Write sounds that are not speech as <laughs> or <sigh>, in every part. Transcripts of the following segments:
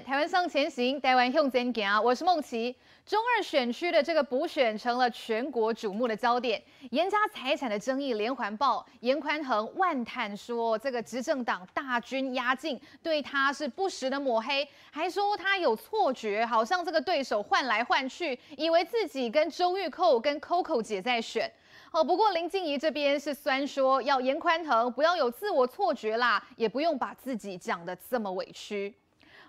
台湾向前行，台湾向前行。我是梦琪。中二选区的这个补选成了全国瞩目的焦点，严家财产的争议连环爆。严宽恒万叹说，这个执政党大军压境，对他是不时的抹黑，还说他有错觉，好像这个对手换来换去，以为自己跟周玉蔻跟 Coco 姐在选。哦，不过林静怡这边是酸说，要严宽恒不要有自我错觉啦，也不用把自己讲得这么委屈。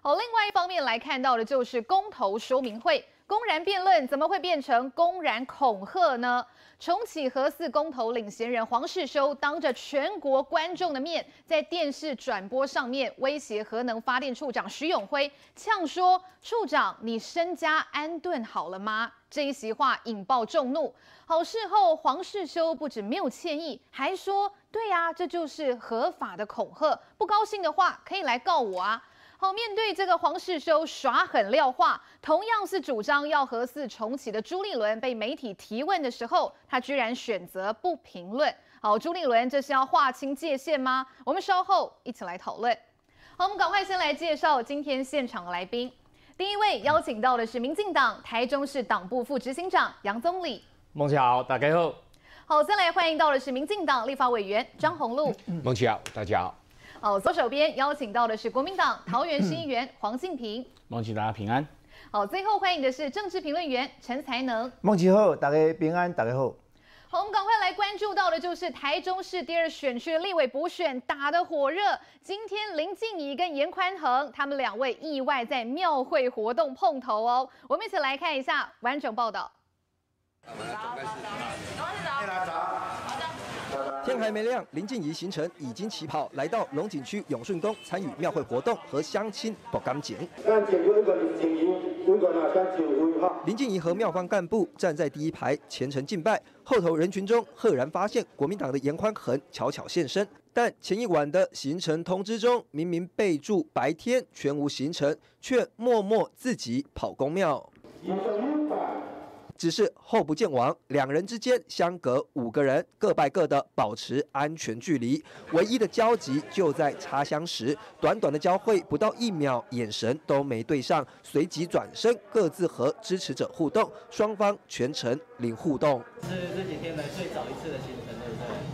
好，另外一方面来看到的就是公投说明会。公然辩论怎么会变成公然恐吓呢？重启核四公投领衔人黄世修当着全国观众的面，在电视转播上面威胁核能发电处长徐永辉，呛说：“处长，你身家安顿好了吗？”这一席话引爆众怒。好，事后黄世修不止没有歉意，还说：“对呀，这就是合法的恐吓，不高兴的话可以来告我啊。”好，面对这个黄世修耍狠撂话，同样是主张要核四重启的朱立伦被媒体提问的时候，他居然选择不评论。好，朱立伦这是要划清界限吗？我们稍后一起来讨论。好，我们赶快先来介绍今天现场的来宾。第一位邀请到的是民进党台中市党部副执行长杨宗理。孟琪好，大家好。好，再来欢迎到的是民进党立法委员张宏禄。孟琪好，大家好。好，左手边邀请到的是国民党桃园市议员黄敬平。孟琦大家平安。好，最后欢迎的是政治评论员陈才能。孟琦好，大家平安，大家好。好，我们赶快来关注到的就是台中市第二选区的立委补选打得火热。今天林静怡跟严宽恒他们两位意外在庙会活动碰头哦。我们一起来看一下完整报道。天还没亮，林静怡行程已经起跑，来到龙井区永顺宫参与庙会活动和相亲报感情。林静怡和庙方干部站在第一排虔诚敬拜，后头人群中赫然发现国民党的严宽恒悄悄现身，但前一晚的行程通知中明明备注白天全无行程，却默默自己跑宫庙。只是后不见王，两人之间相隔五个人，各拜各的，保持安全距离。唯一的交集就在插香时，短短的交汇不到一秒，眼神都没对上，随即转身各自和支持者互动，双方全程零互动。是这几天来最早一次的行程。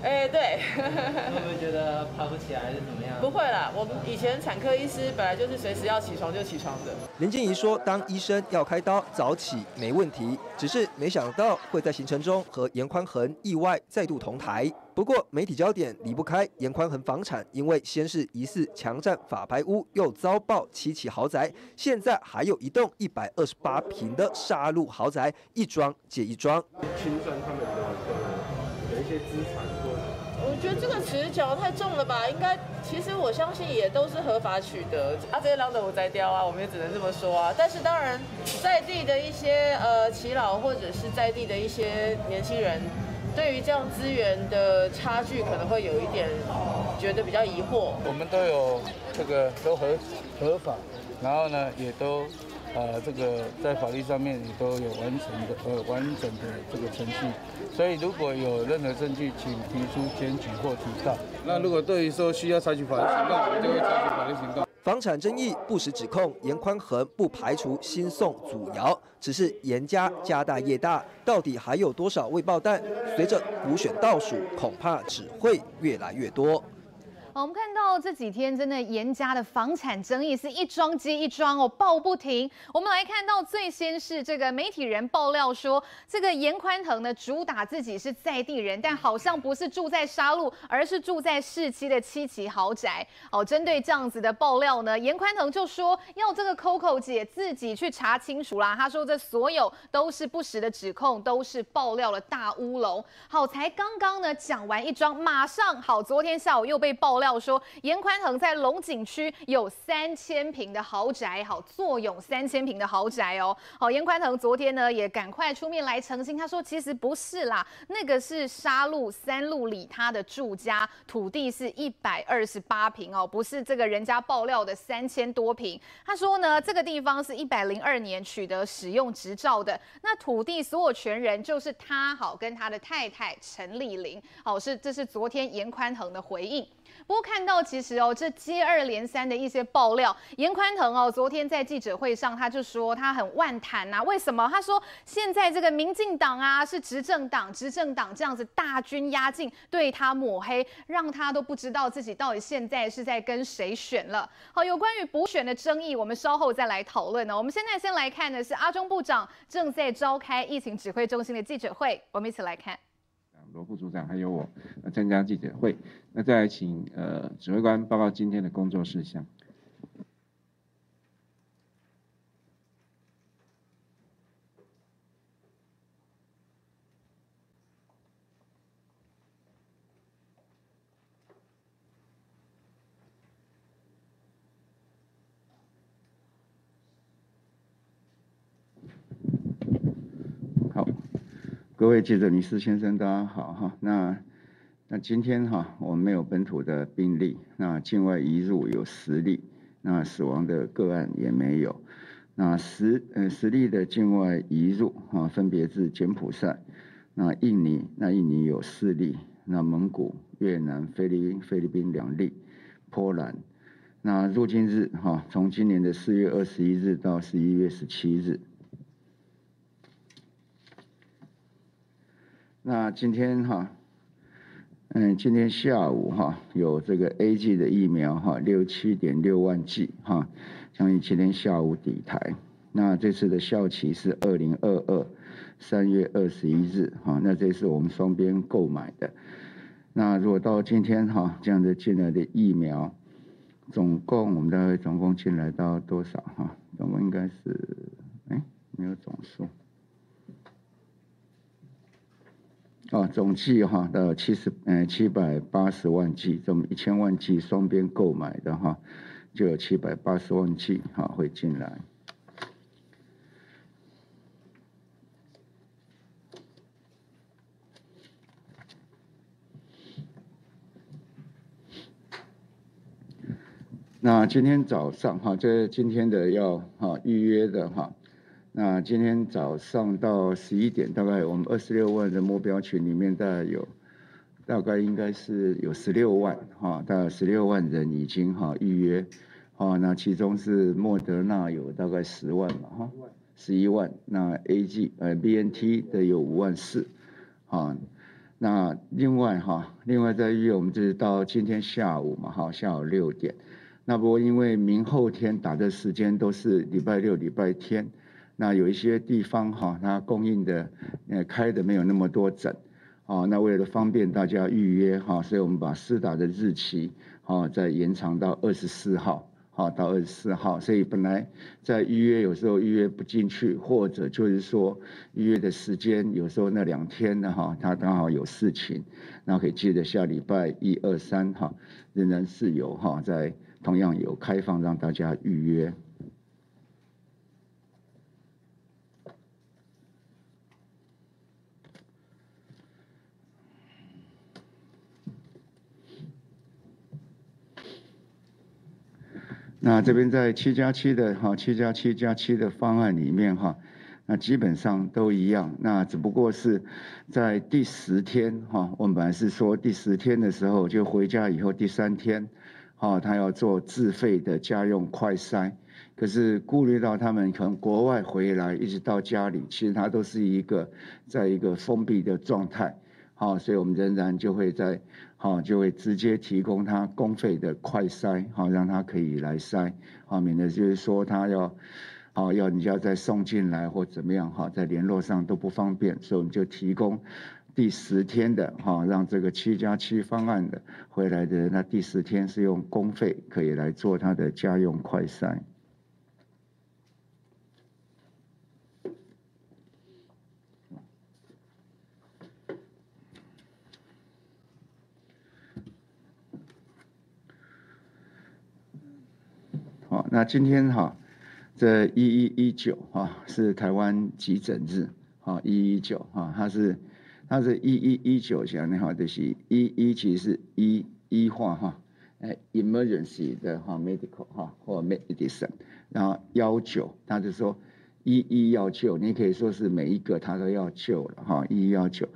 哎、欸，对，会不会觉得爬不起来还是怎么样？不会啦，我们以前产科医师本来就是随时要起床就起床的。林静怡说，当医生要开刀早起没问题，只是没想到会在行程中和严宽恒意外再度同台。不过媒体焦点离不开严宽恒房产，因为先是疑似强占法拍屋，又遭爆七起豪宅，现在还有一栋一百二十八平的杀戮豪宅，一桩接一桩。清算他们的个词讲得太重了吧？应该，其实我相信也都是合法取得。啊，这些浪的我在雕啊，我们也只能这么说啊。但是当然，在地的一些呃耆老或者是在地的一些年轻人，对于这样资源的差距，可能会有一点觉得比较疑惑。我们都有这个都合合法，然后呢也都。呃，这个在法律上面也都有完成的呃完整的这个程序，所以如果有任何证据，请提出检举或提告。那如果对于说需要采取法律行动，我们就会采取法律行动。房产争议不实指控，严宽恒不排除新送阻挠，只是严家家大业大，到底还有多少未爆弹？随着补选倒数，恐怕只会越来越多。我们看到这几天真的严家的房产争议是一桩接一桩哦，爆不停。我们来看到最先是这个媒体人爆料说，这个严宽腾呢主打自己是在地人，但好像不是住在沙鹿，而是住在市区的七期豪宅。哦，针对这样子的爆料呢，严宽腾就说要这个 Coco 姐自己去查清楚啦。他说这所有都是不实的指控，都是爆料了大乌龙。好，才刚刚呢讲完一桩，马上好，昨天下午又被爆料。要说严宽恒在龙井区有三千坪的豪宅，好，坐拥三千坪的豪宅哦。好，严宽恒昨天呢也赶快出面来澄清，他说其实不是啦，那个是沙鹿三路里他的住家，土地是一百二十八坪哦，不是这个人家爆料的三千多坪。他说呢，这个地方是一百零二年取得使用执照的，那土地所有权人就是他，好，跟他的太太陈丽玲，好，是这是昨天严宽恒的回应。不过看到其实哦，这接二连三的一些爆料，严宽恒哦，昨天在记者会上他就说他很万谈呐，为什么？他说现在这个民进党啊是执政党，执政党这样子大军压境，对他抹黑，让他都不知道自己到底现在是在跟谁选了。好，有关于补选的争议，我们稍后再来讨论呢。我们现在先来看的是阿中部长正在召开疫情指挥中心的记者会，我们一起来看。罗副组长还有我参加记者会，那再来请呃指挥官报告今天的工作事项。各各位记者、女士、先生，大家好哈。那那今天哈，我们没有本土的病例，那境外移入有十例，那死亡的个案也没有。那十呃十例的境外移入哈，分别是柬埔寨、那印尼，那印尼有四例，那蒙古、越南、菲律宾菲律宾两例，波兰。那入境日哈，从今年的四月二十一日到十一月十七日。那今天哈，嗯，今天下午哈有这个 A G 的疫苗哈，六七点六万剂哈，将于今天下午抵台。那这次的效期是二零二二三月二十一日哈，那这是我们双边购买的。那如果到今天哈，这样子进来的疫苗，总共我们大概总共进来到多少哈？总共应该是哎，没有总数。啊，总计哈到七十嗯七百八十万剂，这么一千万剂双边购买的哈，就有七百八十万剂哈会进来。那今天早上哈，这今天的要哈预约的哈。那今天早上到十一点，大概我们二十六万的目标群里面，大概有大概应该是有十六万哈，大概十六万人已经哈预约，哈，那其中是莫德纳有大概十万嘛哈，十一万，那 A G 呃 B N T 的有五万四，啊，那另外哈，另外在预约我们就是到今天下午嘛哈，下午六点，那不过因为明后天打的时间都是礼拜六礼拜天。那有一些地方哈，它供应的呃开的没有那么多诊，啊，那为了方便大家预约哈，所以我们把施打的日期啊再延长到二十四号，好到二十四号，所以本来在预约有时候预约不进去，或者就是说预约的时间有时候那两天呢哈，它刚好有事情，那可以记得下礼拜一二三哈，仍然是有哈，在同样有开放让大家预约。那这边在七加七的哈，七加七加七的方案里面哈，那基本上都一样。那只不过是在第十天哈，我们本来是说第十天的时候就回家以后第三天，哈，他要做自费的家用快筛。可是顾虑到他们从国外回来一直到家里，其实他都是一个在一个封闭的状态，好，所以我们仍然就会在。好，就会直接提供他公费的快筛，好，让他可以来筛，好，免得就是说他要，好要你要再送进来或怎么样，哈，在联络上都不方便，所以我们就提供第十天的，哈，让这个七加七方案的回来的，那第十天是用公费可以来做他的家用快筛。那今天哈，这一一一九哈是台湾急诊日，哈一一九哈，它是它是一一一九讲的哈，就是一一其实是一医化哈，哎 emergency 的哈 medical 哈或 medicine，然后幺九，他就说一一要救，你可以说是每一个他都要救了哈，一一要救。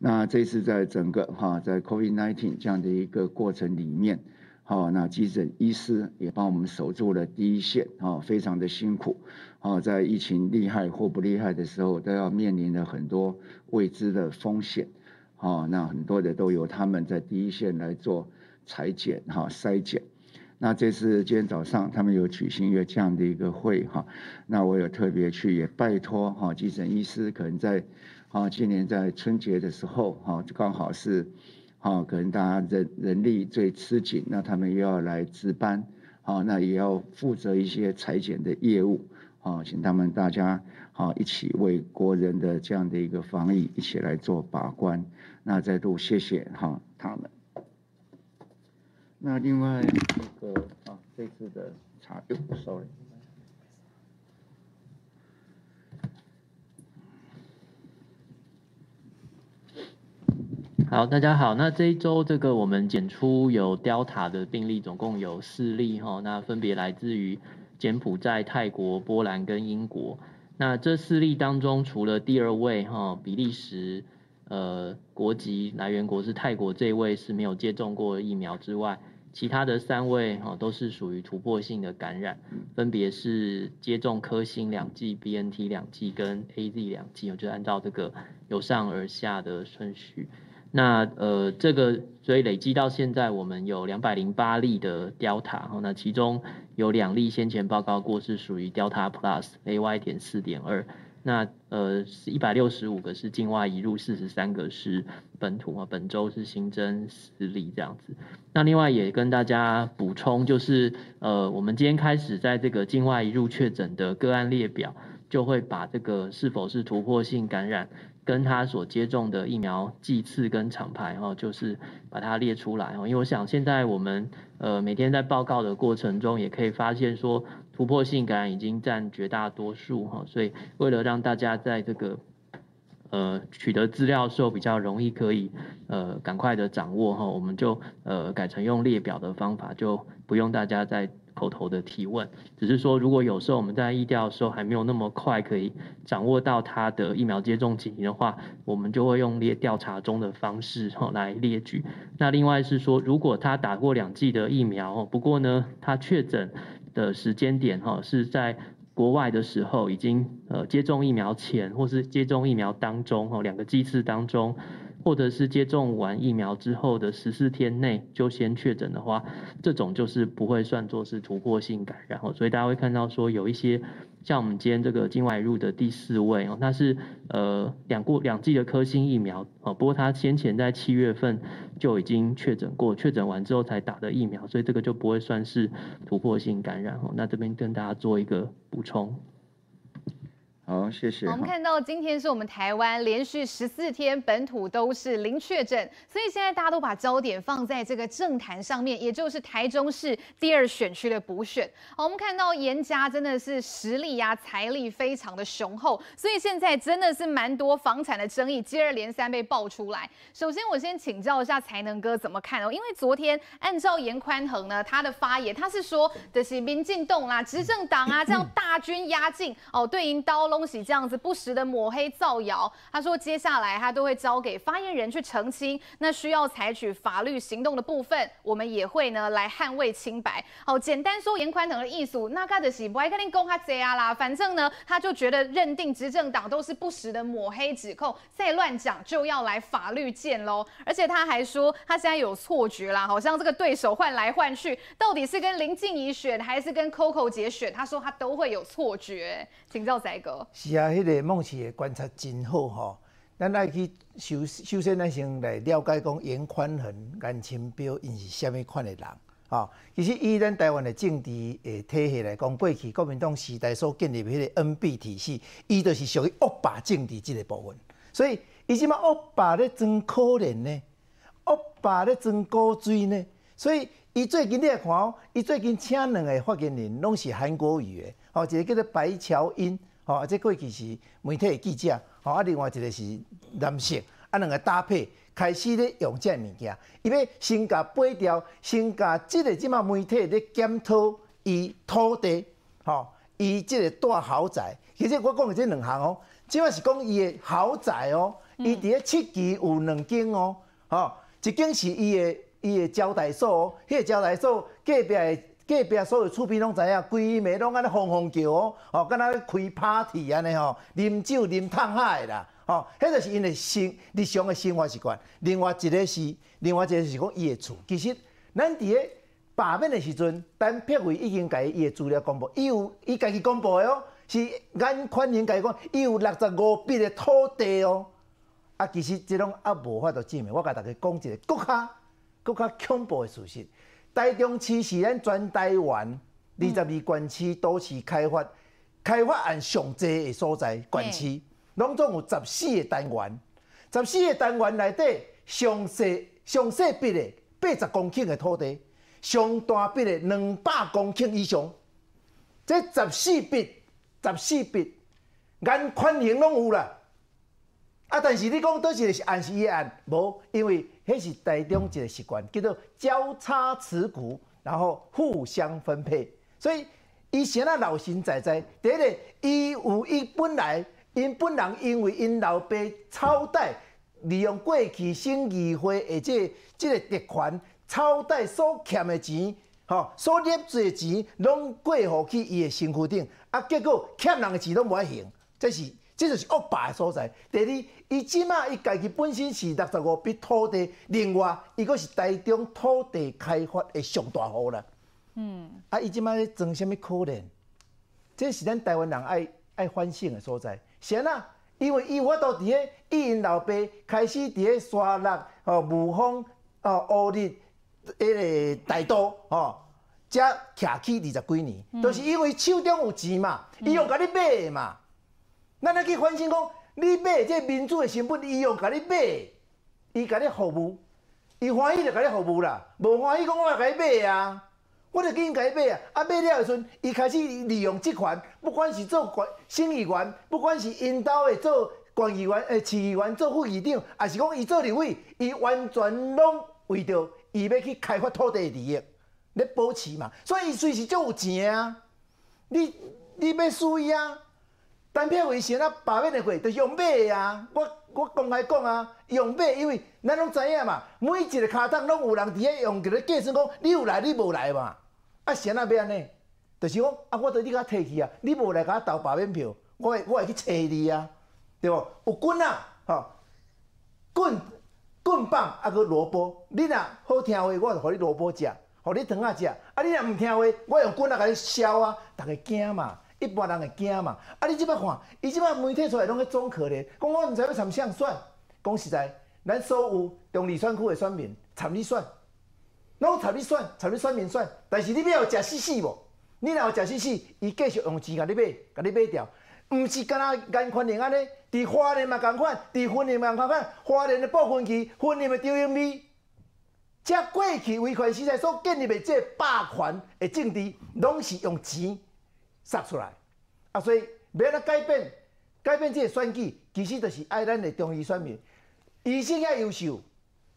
那这次在整个哈，在 COVID-19 这样的一个过程里面，好，那急诊医师也帮我们守住了第一线，哈，非常的辛苦，好，在疫情厉害或不厉害的时候，都要面临了很多未知的风险，好，那很多的都由他们在第一线来做裁剪哈筛检。那这次今天早上他们有举行一个这样的一个会哈，那我有特别去也拜托哈急诊医师，可能在啊今年在春节的时候哈，刚好是啊可能大家人人力最吃紧，那他们又要来值班，好，那也要负责一些裁剪的业务，好，请他们大家好一起为国人的这样的一个防疫一起来做把关，那再度谢谢哈他们。那另外一个啊，这次的查哟，sorry。好，大家好。那这一周这个我们检出有 Delta 的病例，总共有四例哈。那分别来自于柬埔寨、泰国、波兰跟英国。那这四例当中，除了第二位哈比利时。呃，国籍来源国是泰国这位是没有接种过疫苗之外，其他的三位哈都是属于突破性的感染，分别是接种科兴两剂、BNT 两剂跟 AZ 两剂，我就按照这个由上而下的顺序。那呃，这个所以累积到现在，我们有两百零八例的 Delta，那其中有两例先前报告过是属于 Delta Plus AY 点四点二。那呃是一百六十五个是境外移入，四十三个是本土啊。本周是新增十例这样子。那另外也跟大家补充，就是呃我们今天开始在这个境外移入确诊的个案列表，就会把这个是否是突破性感染，跟他所接种的疫苗剂次跟厂牌哈，就是把它列出来哈。因为我想现在我们呃每天在报告的过程中，也可以发现说。突破性感染已经占绝大多数哈，所以为了让大家在这个呃取得资料的时候比较容易可以呃赶快的掌握哈，我们就呃改成用列表的方法，就不用大家再口头的提问，只是说如果有时候我们在疫调的时候还没有那么快可以掌握到他的疫苗接种情形的话，我们就会用列调查中的方式哈来列举。那另外是说，如果他打过两剂的疫苗，不过呢他确诊。的时间点哈，是在国外的时候，已经呃接种疫苗前，或是接种疫苗当中哈，两个剂次当中，或者是接种完疫苗之后的十四天内就先确诊的话，这种就是不会算作是突破性感染哦，所以大家会看到说有一些。像我们今天这个境外入的第四位哦，那是呃两过两剂的科兴疫苗哦，不过他先前在七月份就已经确诊过，确诊完之后才打的疫苗，所以这个就不会算是突破性感染哦。那这边跟大家做一个补充。好，谢谢。我们看到今天是我们台湾连续十四天本土都是零确诊，所以现在大家都把焦点放在这个政坛上面，也就是台中市第二选区的补选。好，我们看到严家真的是实力呀、啊、财力非常的雄厚，所以现在真的是蛮多房产的争议接二连三被爆出来。首先，我先请教一下才能哥怎么看哦？因为昨天按照严宽恒呢他的发言，他是说的是民进党啦、执政党啊这样大军压境哦，对应刀东西这样子不时的抹黑造谣，他说接下来他都会交给发言人去澄清，那需要采取法律行动的部分，我们也会呢来捍卫清白。好，简单说严宽等的意思，那他就是不爱跟你讲他这样啦，反正呢他就觉得认定执政党都是不时的抹黑指控，再乱讲就要来法律见喽。而且他还说他现在有错觉啦，好像这个对手换来换去，到底是跟林静怡选还是跟 Coco 姐选，他说他都会有错觉，请教仔哥。是啊，迄、个孟奇的观察真好吼。咱来去首首先咱先来了解讲颜宽恒、颜清标因是虾米款的人吼。其实以咱台湾的政治诶体系来讲，过去国民党时代所建立迄个 NB 体系，伊就是属于恶霸政治这个部分。所以伊即马恶霸咧装可怜呢，恶霸咧装古锥呢。所以伊最近你来看哦，伊最近请两个发言人拢是韩国瑜的，吼，一个叫做白乔英。吼，啊，这过去是媒体的记者，吼，啊，另外一个是男性，啊，两个搭配开始咧用这物件，伊要先甲八条，先甲即个即马媒体咧检讨伊土地，吼，伊即个大豪宅，其实我讲的这两项哦，即摆是讲伊的豪宅哦，伊伫咧七期有两间哦，吼，一间是伊的伊的招待所哦，迄个招待所隔壁的隔壁所有厝边拢知影，规暝拢安尼轰轰叫哦，吼，敢若咧开 party 安尼吼，啉酒啉烫海啦，吼，迄个是因的生日常的生活习惯。另外一个是，另外一个是讲伊的厝，其实咱伫咧。罢免的时阵，陈柏惟已经甲伊的资料公布，伊有伊家己公布的哦，是颜宽恒家己讲，伊有六十五笔的土地哦。啊，其实这种啊无法度证明。我甲大家讲一个更加更加恐怖的事实：台中市是咱全台湾二十二县市都市开发开发案上济的所在县市，拢总有十四个单元，十四个单元内底上细上细笔的八十公顷的土地。上大笔的两百公顷以上，这十四笔，十四笔，眼宽型拢有啦。啊，但是你讲倒一个是按时一按，无，因为迄是台中一个习惯，叫做交叉持股，然后互相分配。所以伊先啊老神在在，第一个伊有伊本来因本人因为因老爸超贷，利用过去省议会的这个、这个特权。超贷所欠的钱，吼，所捏做的钱，拢过户去伊的身躯顶，啊，结果欠人的钱拢无爱还，这是，这就是恶霸的所在。第二，伊即马伊家己本身是六十五笔土地，另外伊阁是台中土地开发的上大户啦。嗯，啊，伊即马咧装啥物可怜？这是咱台湾人爱爱反省的所在。是啊，因为伊我都伫咧伊因老爸开始伫咧沙鹿、哦雾峰、哦乌日。迄个大都哦，才徛起二十几年，都、嗯、是因为手中有钱嘛，伊用甲你买的嘛。咱来去反省讲，你买这民主的成本，伊用甲你买，伊甲你服务，伊欢喜就甲你服务啦，无欢喜讲我来甲你买啊，我就紧甲你买啊。啊买了时阵，伊开始利用这款，不管是做县省议员，不管是因兜的做县议员、诶市议员做副议长，还是讲伊做立委，伊完全拢为着。伊要去开发土地利益，咧保持嘛，所以伊随时就有钱啊！你你要输伊啊？单票为先啊，罢免的会就用买的啊！我我公开讲啊，用买，因为咱拢知影嘛，每一个卡档拢有人伫遐用，伫咧计算讲你有来，你无来嘛？啊，先啊要安尼，就是讲啊，我对你甲提起啊，你无来甲我投罢免票，我会我会去找你啊，对无？有棍啊，吼棍。棍棒啊，搁萝卜，你若好听话，我就互你萝卜食，互你糖仔食。啊，你若毋听话，我用棍仔甲你削啊，逐个惊嘛，一般人会惊嘛。啊，你即摆看，伊即摆媒体出来拢去装可怜，讲我毋知要参啥选。讲实在，咱所有中坜选区的选民参你选，拢参你选，参你选民选。但是你要有食死死无？你若有食死死，伊继续用钱甲你买，甲你买掉。毋是干那颜宽恒安尼，伫花莲嘛共款，伫云林嘛共款，花莲的部分区，云林的张英美，即过去维权时代所建立的这霸权的政治，拢是用钱杀出来。啊，所以要来改变，改变这个选举，其实就是爱咱的中医选民，医生遐优秀，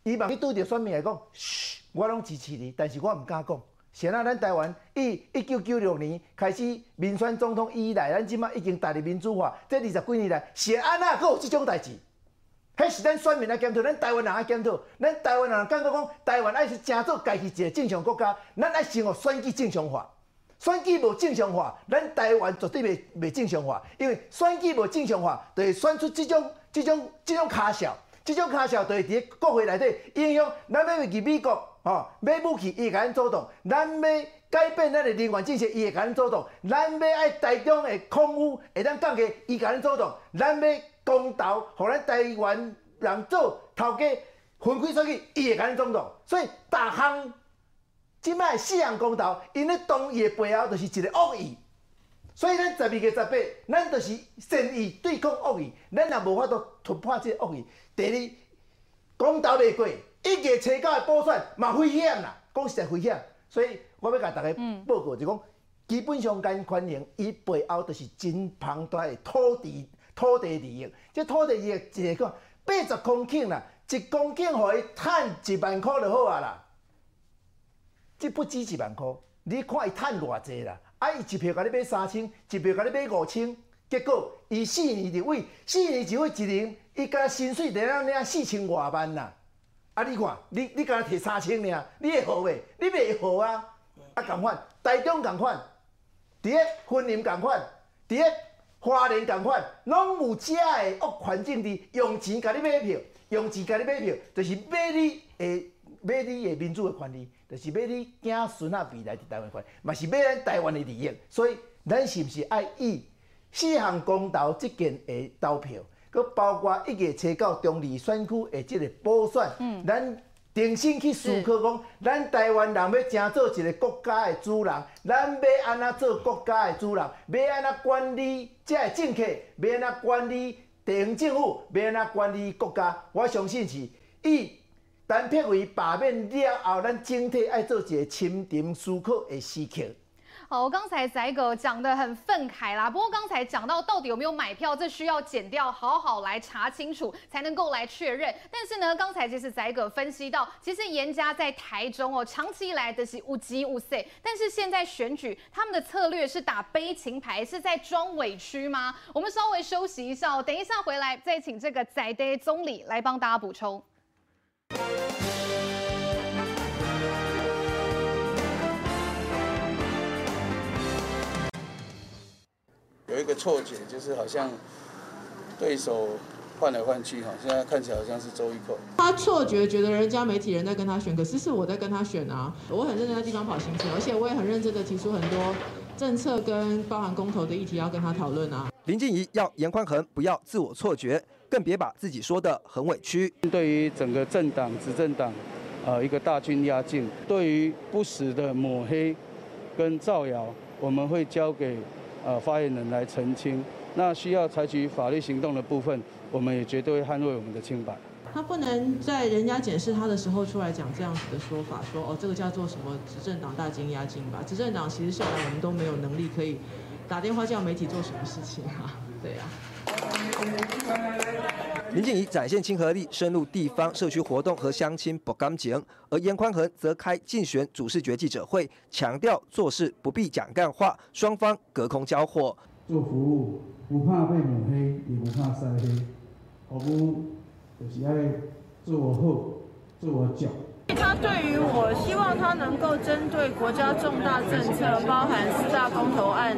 伊嘛去拄着选民来讲，嘘，我拢支持你，但是我毋敢讲。现在咱台湾以一九九六年开始民选总统以来，咱即马已经踏入民主化，这二十几年来，是安那阁有这种代志？迄是咱选民来检讨，咱台湾人来检讨，咱台湾人感觉讲台湾爱是成做家己一个正常国家，咱爱先学选举正常化，选举无正常化，咱台湾绝对袂袂正常化，因为选举无正常化，就会选出这种这种这种卡小，这种卡小就会伫国会内底影响咱要去美国。哦，买武器伊会甲咱阻挡，咱要改变咱的能源政策伊会甲咱阻挡，咱要爱台中的空污会当降低伊甲咱阻挡，咱要公投，互咱台湾人做头家分开出去伊会甲咱阻挡，所以逐项即摆四项公投，因咧同意的背后就是一个恶意，所以咱十二月十八，咱就是善意对抗恶意，咱也无法度突破这个恶意。第二，公投未过。一个初九的补选嘛危险啦，讲实在危险，所以我要甲大家报告，就讲基本上间宽恒伊背后就是真庞大的土地土地利益，这土地利益一个讲八十公顷啦，一公顷互伊趁一万块就好啊啦，这不止一万块，你看伊赚偌济啦，啊，伊一票甲你买三千，一票甲你买五千，结果伊四年一位，四年一位一年，伊敢薪水得让领四千外万啦。啊，你看，你你敢摕三千尔，你会好未？你袂好啊！啊，共款，台中共款，伫个云林共款，伫个花莲共款，拢有遮个恶环境伫用钱甲你买票，用钱甲你买票，就是买你诶，买你诶民主诶权利，就是要你囝孙啊未来伫台湾权利，嘛是要咱台湾的利益。所以，咱是毋是爱以四项公投即件的投票？佮包括一月初九中二选区的即个补选，嗯，咱重新去思考讲，咱台湾人要争做一个国家的主人，咱要安怎做国家的主人？要安怎管理这个政客？要安怎管理地方政府？要安怎管理国家？我相信是以陈柏惟罢免了后，咱整体爱做一个深沉思考的时刻。好，我刚才仔哥讲得很愤慨啦。不过刚才讲到到底有没有买票，这需要剪掉好好来查清楚，才能够来确认。但是呢，刚才其实仔哥分析到，其实严家在台中哦，长期以来的是无机无塞，但是现在选举他们的策略是打悲情牌，是在装委屈吗？我们稍微休息一下哦，等一下回来再请这个在地总理来帮大家补充。有一个错觉，就是好像对手换来换去哈，现在看起来好像是周玉蔻。他错觉觉得人家媒体人在跟他选，可是是我在跟他选啊。我很认真在地方跑行程，而且我也很认真的提出很多政策跟包含公投的议题要跟他讨论啊。林静怡要严宽恒不要自我错觉，更别把自己说的很委屈。对于整个政党执政党，呃，一个大军压境，对于不实的抹黑跟造谣，我们会交给。呃，发言人来澄清，那需要采取法律行动的部分，我们也绝对会捍卫我们的清白。他不能在人家检视他的时候出来讲这样子的说法，说哦，这个叫做什么执政党大军压境吧？执政党其实向来我们都没有能力可以打电话叫媒体做什么事情啊？<laughs> 对呀、啊。林静仪展现亲和力，深入地方社区活动和乡亲博感情，而颜宽恒则开竞选主视觉记者会，强调做事不必讲干话，双方隔空交火。做服务不怕被抹黑，也不怕晒黑，我们就是爱做好，做脚。他对于我希望他能够针对国家重大政策，包含四大公投案，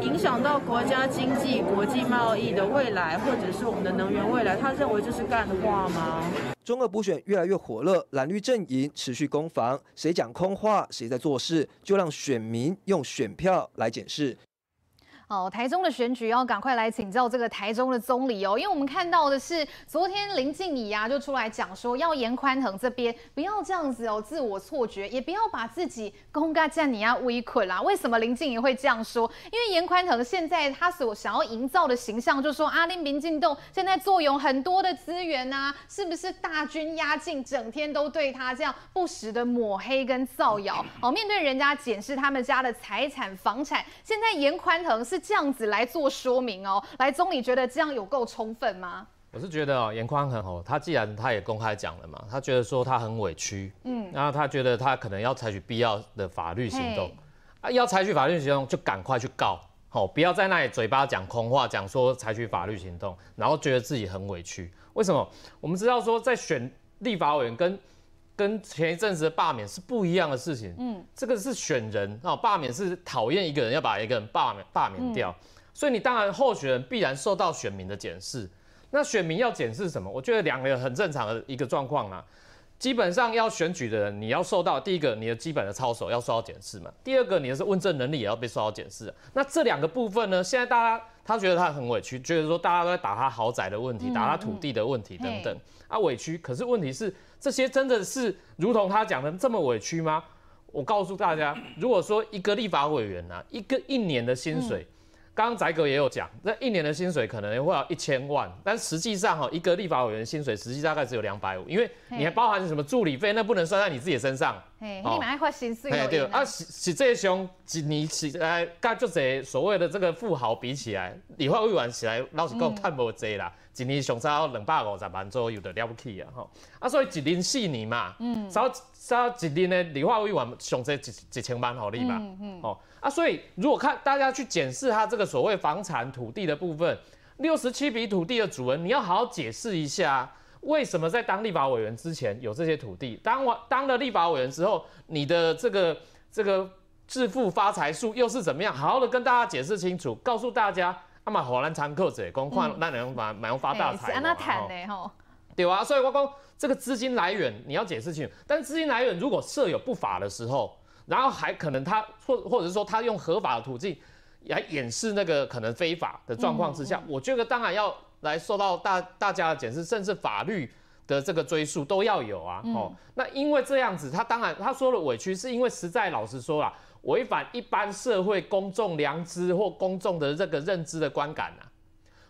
影响到国家经济、国际贸易的未来，或者是我们的能源未来，他认为这是干话吗？中二补选越来越火热，蓝绿阵营持续攻防，谁讲空话，谁在做事，就让选民用选票来检视。哦，台中的选举要赶快来请教这个台中的总理哦，因为我们看到的是昨天林静怡啊就出来讲说，要严宽恒这边不要这样子哦，自我错觉，也不要把自己公家叫你要围困啦。为什么林静怡会这样说？因为严宽恒现在他所想要营造的形象，就是说阿林民进动现在坐拥很多的资源啊，是不是大军压境，整天都对他这样不时的抹黑跟造谣？哦，面对人家检视他们家的财产房产，现在严宽恒是。这样子来做说明哦，来总理觉得这样有够充分吗？我是觉得哦，颜宽恒哦，他既然他也公开讲了嘛，他觉得说他很委屈，嗯，然后他觉得他可能要采取必要的法律行动，啊，要采取法律行动就赶快去告，好，不要在那里嘴巴讲空话，讲说采取法律行动，然后觉得自己很委屈。为什么？我们知道说在选立法委员跟跟前一阵子的罢免是不一样的事情，嗯，这个是选人啊，罢免是讨厌一个人要把一个人罢免罢免掉，所以你当然候选人必然受到选民的检视。那选民要检视什么？我觉得两个很正常的一个状况啦。基本上要选举的人，你要受到第一个你的基本的操守要受到检视嘛，第二个你的是问政能力也要被受到检视。那这两个部分呢，现在大家他觉得他很委屈，觉得说大家都在打他豪宅的问题，打他土地的问题等等啊委屈。可是问题是。这些真的是如同他讲的这么委屈吗？我告诉大家，如果说一个立法委员啊，一个一年的薪水，刚刚翟哥也有讲，那一年的薪水可能会要一千万，但实际上哈，一个立法委员薪水实际大概只有两百五，因为你还包含什么助理费，那不能算在你自己身上，嘿，你蛮爱花心碎哦。对。啊，实实际上一年是来甲就这所谓的这个富豪比起来，立法委员起来老实讲赚无济啦，一年上差两百五十万左右就了不起啊哈。啊，所以一年四年嘛，嗯，少少一年的立法委员上济一一千万好利吧，嗯嗯，哦啊，所以如果看大家去检视他这个所谓房产土地的部分，六十七笔土地的主人，你要好好解释一下。为什么在当立法委员之前有这些土地？当完当了立法委员之后，你的这个这个致富发财术又是怎么样？好好的跟大家解释清楚，告诉大家，阿嘛荷兰常客者公款那能买买发大财嘛？吼，对啊，所以我讲这个资金来源你要解释清楚。但是资金来源如果设有不法的时候，然后还可能他或或者是说他用合法的途径来掩饰那个可能非法的状况之下，嗯嗯、我觉得当然要。来受到大大家的检视，甚至法律的这个追诉都要有啊。嗯、哦，那因为这样子，他当然他说的委屈，是因为实在老实说啦，违反一般社会公众良知或公众的这个认知的观感啊，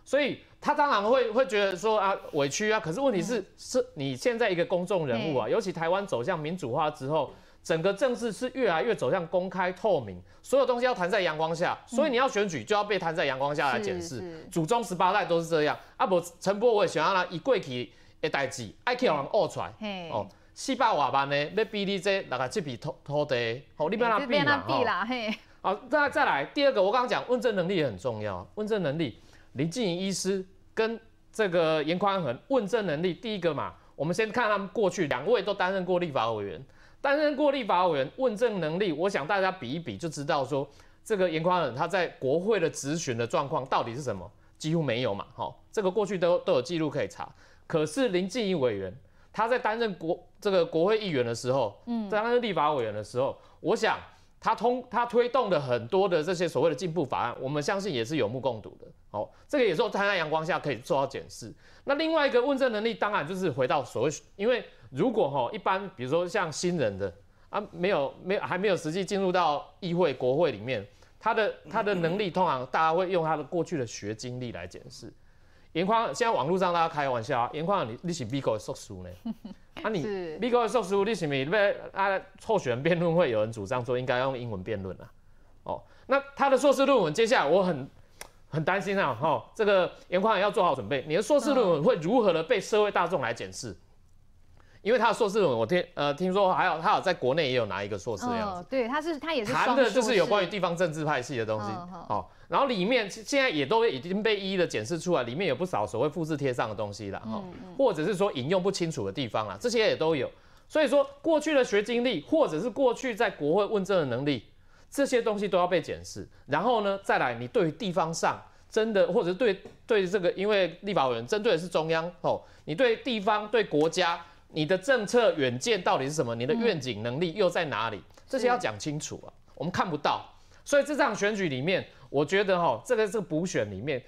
所以他当然会会觉得说啊委屈啊。可是问题是，嗯、是你现在一个公众人物啊，尤其台湾走向民主化之后。整个政治是越来越走向公开透明，所有东西要摊在阳光下，所以你要选举就要被摊在阳光下来检视。祖宗十八代都是这样。啊不，陈波我也想要他一过去的代志，爱去让人恶出来。哦，四百瓦万呢，要比你这大概这笔土土地，哦，你不要比啦。比啦嘿。好，再再来第二个，我刚刚讲问政能力也很重要。问政能力，林静怡医师跟这个严宽恒问政能力，第一个嘛，我们先看他们过去两位都担任过立法委员。担任过立法委员，问政能力，我想大家比一比就知道说，这个严宽恒他在国会的质询的状况到底是什么？几乎没有嘛，好，这个过去都都有记录可以查。可是林静怡委员他在担任国这个国会议员的时候，嗯，在担任立法委员的时候，我想他通他推动的很多的这些所谓的进步法案，我们相信也是有目共睹的。好，这个也是摊在阳光下可以做到检视。那另外一个问政能力，当然就是回到所谓，因为。如果哈一般，比如说像新人的啊，没有没有还没有实际进入到议会国会里面，他的他的能力通常大家会用他的过去的学经历来检视。颜宽现在网络上大家开玩笑啊，严宽你你是美国的硕士呢？<laughs> 啊你美国的硕士你是不是啊候选人辩论会有人主张说应该用英文辩论啊？哦，那他的硕士论文接下来我很很担心啊，哈，这个严宽要做好准备，你的硕士论文会如何的被社会大众来检视？因为他的硕士论文，我听呃听说还有他有在国内也有拿一个硕士的样子。哦，对，他是他也是谈的就是有关于地方政治派系的东西。哦，哦，然后里面现在也都已经被一一的检视出来，里面有不少所谓复制贴上的东西了或者是说引用不清楚的地方啦，这些也都有。所以说过去的学经历，或者是过去在国会问政的能力，这些东西都要被检视。然后呢，再来你对于地方上真的，或者是对对这个，因为立法委员针对的是中央哦，你对地方对国家。你的政策远见到底是什么？你的愿景能力又在哪里？这些要讲清楚啊，我们看不到。所以这场选举里面，我觉得哈，这个这个补选里面，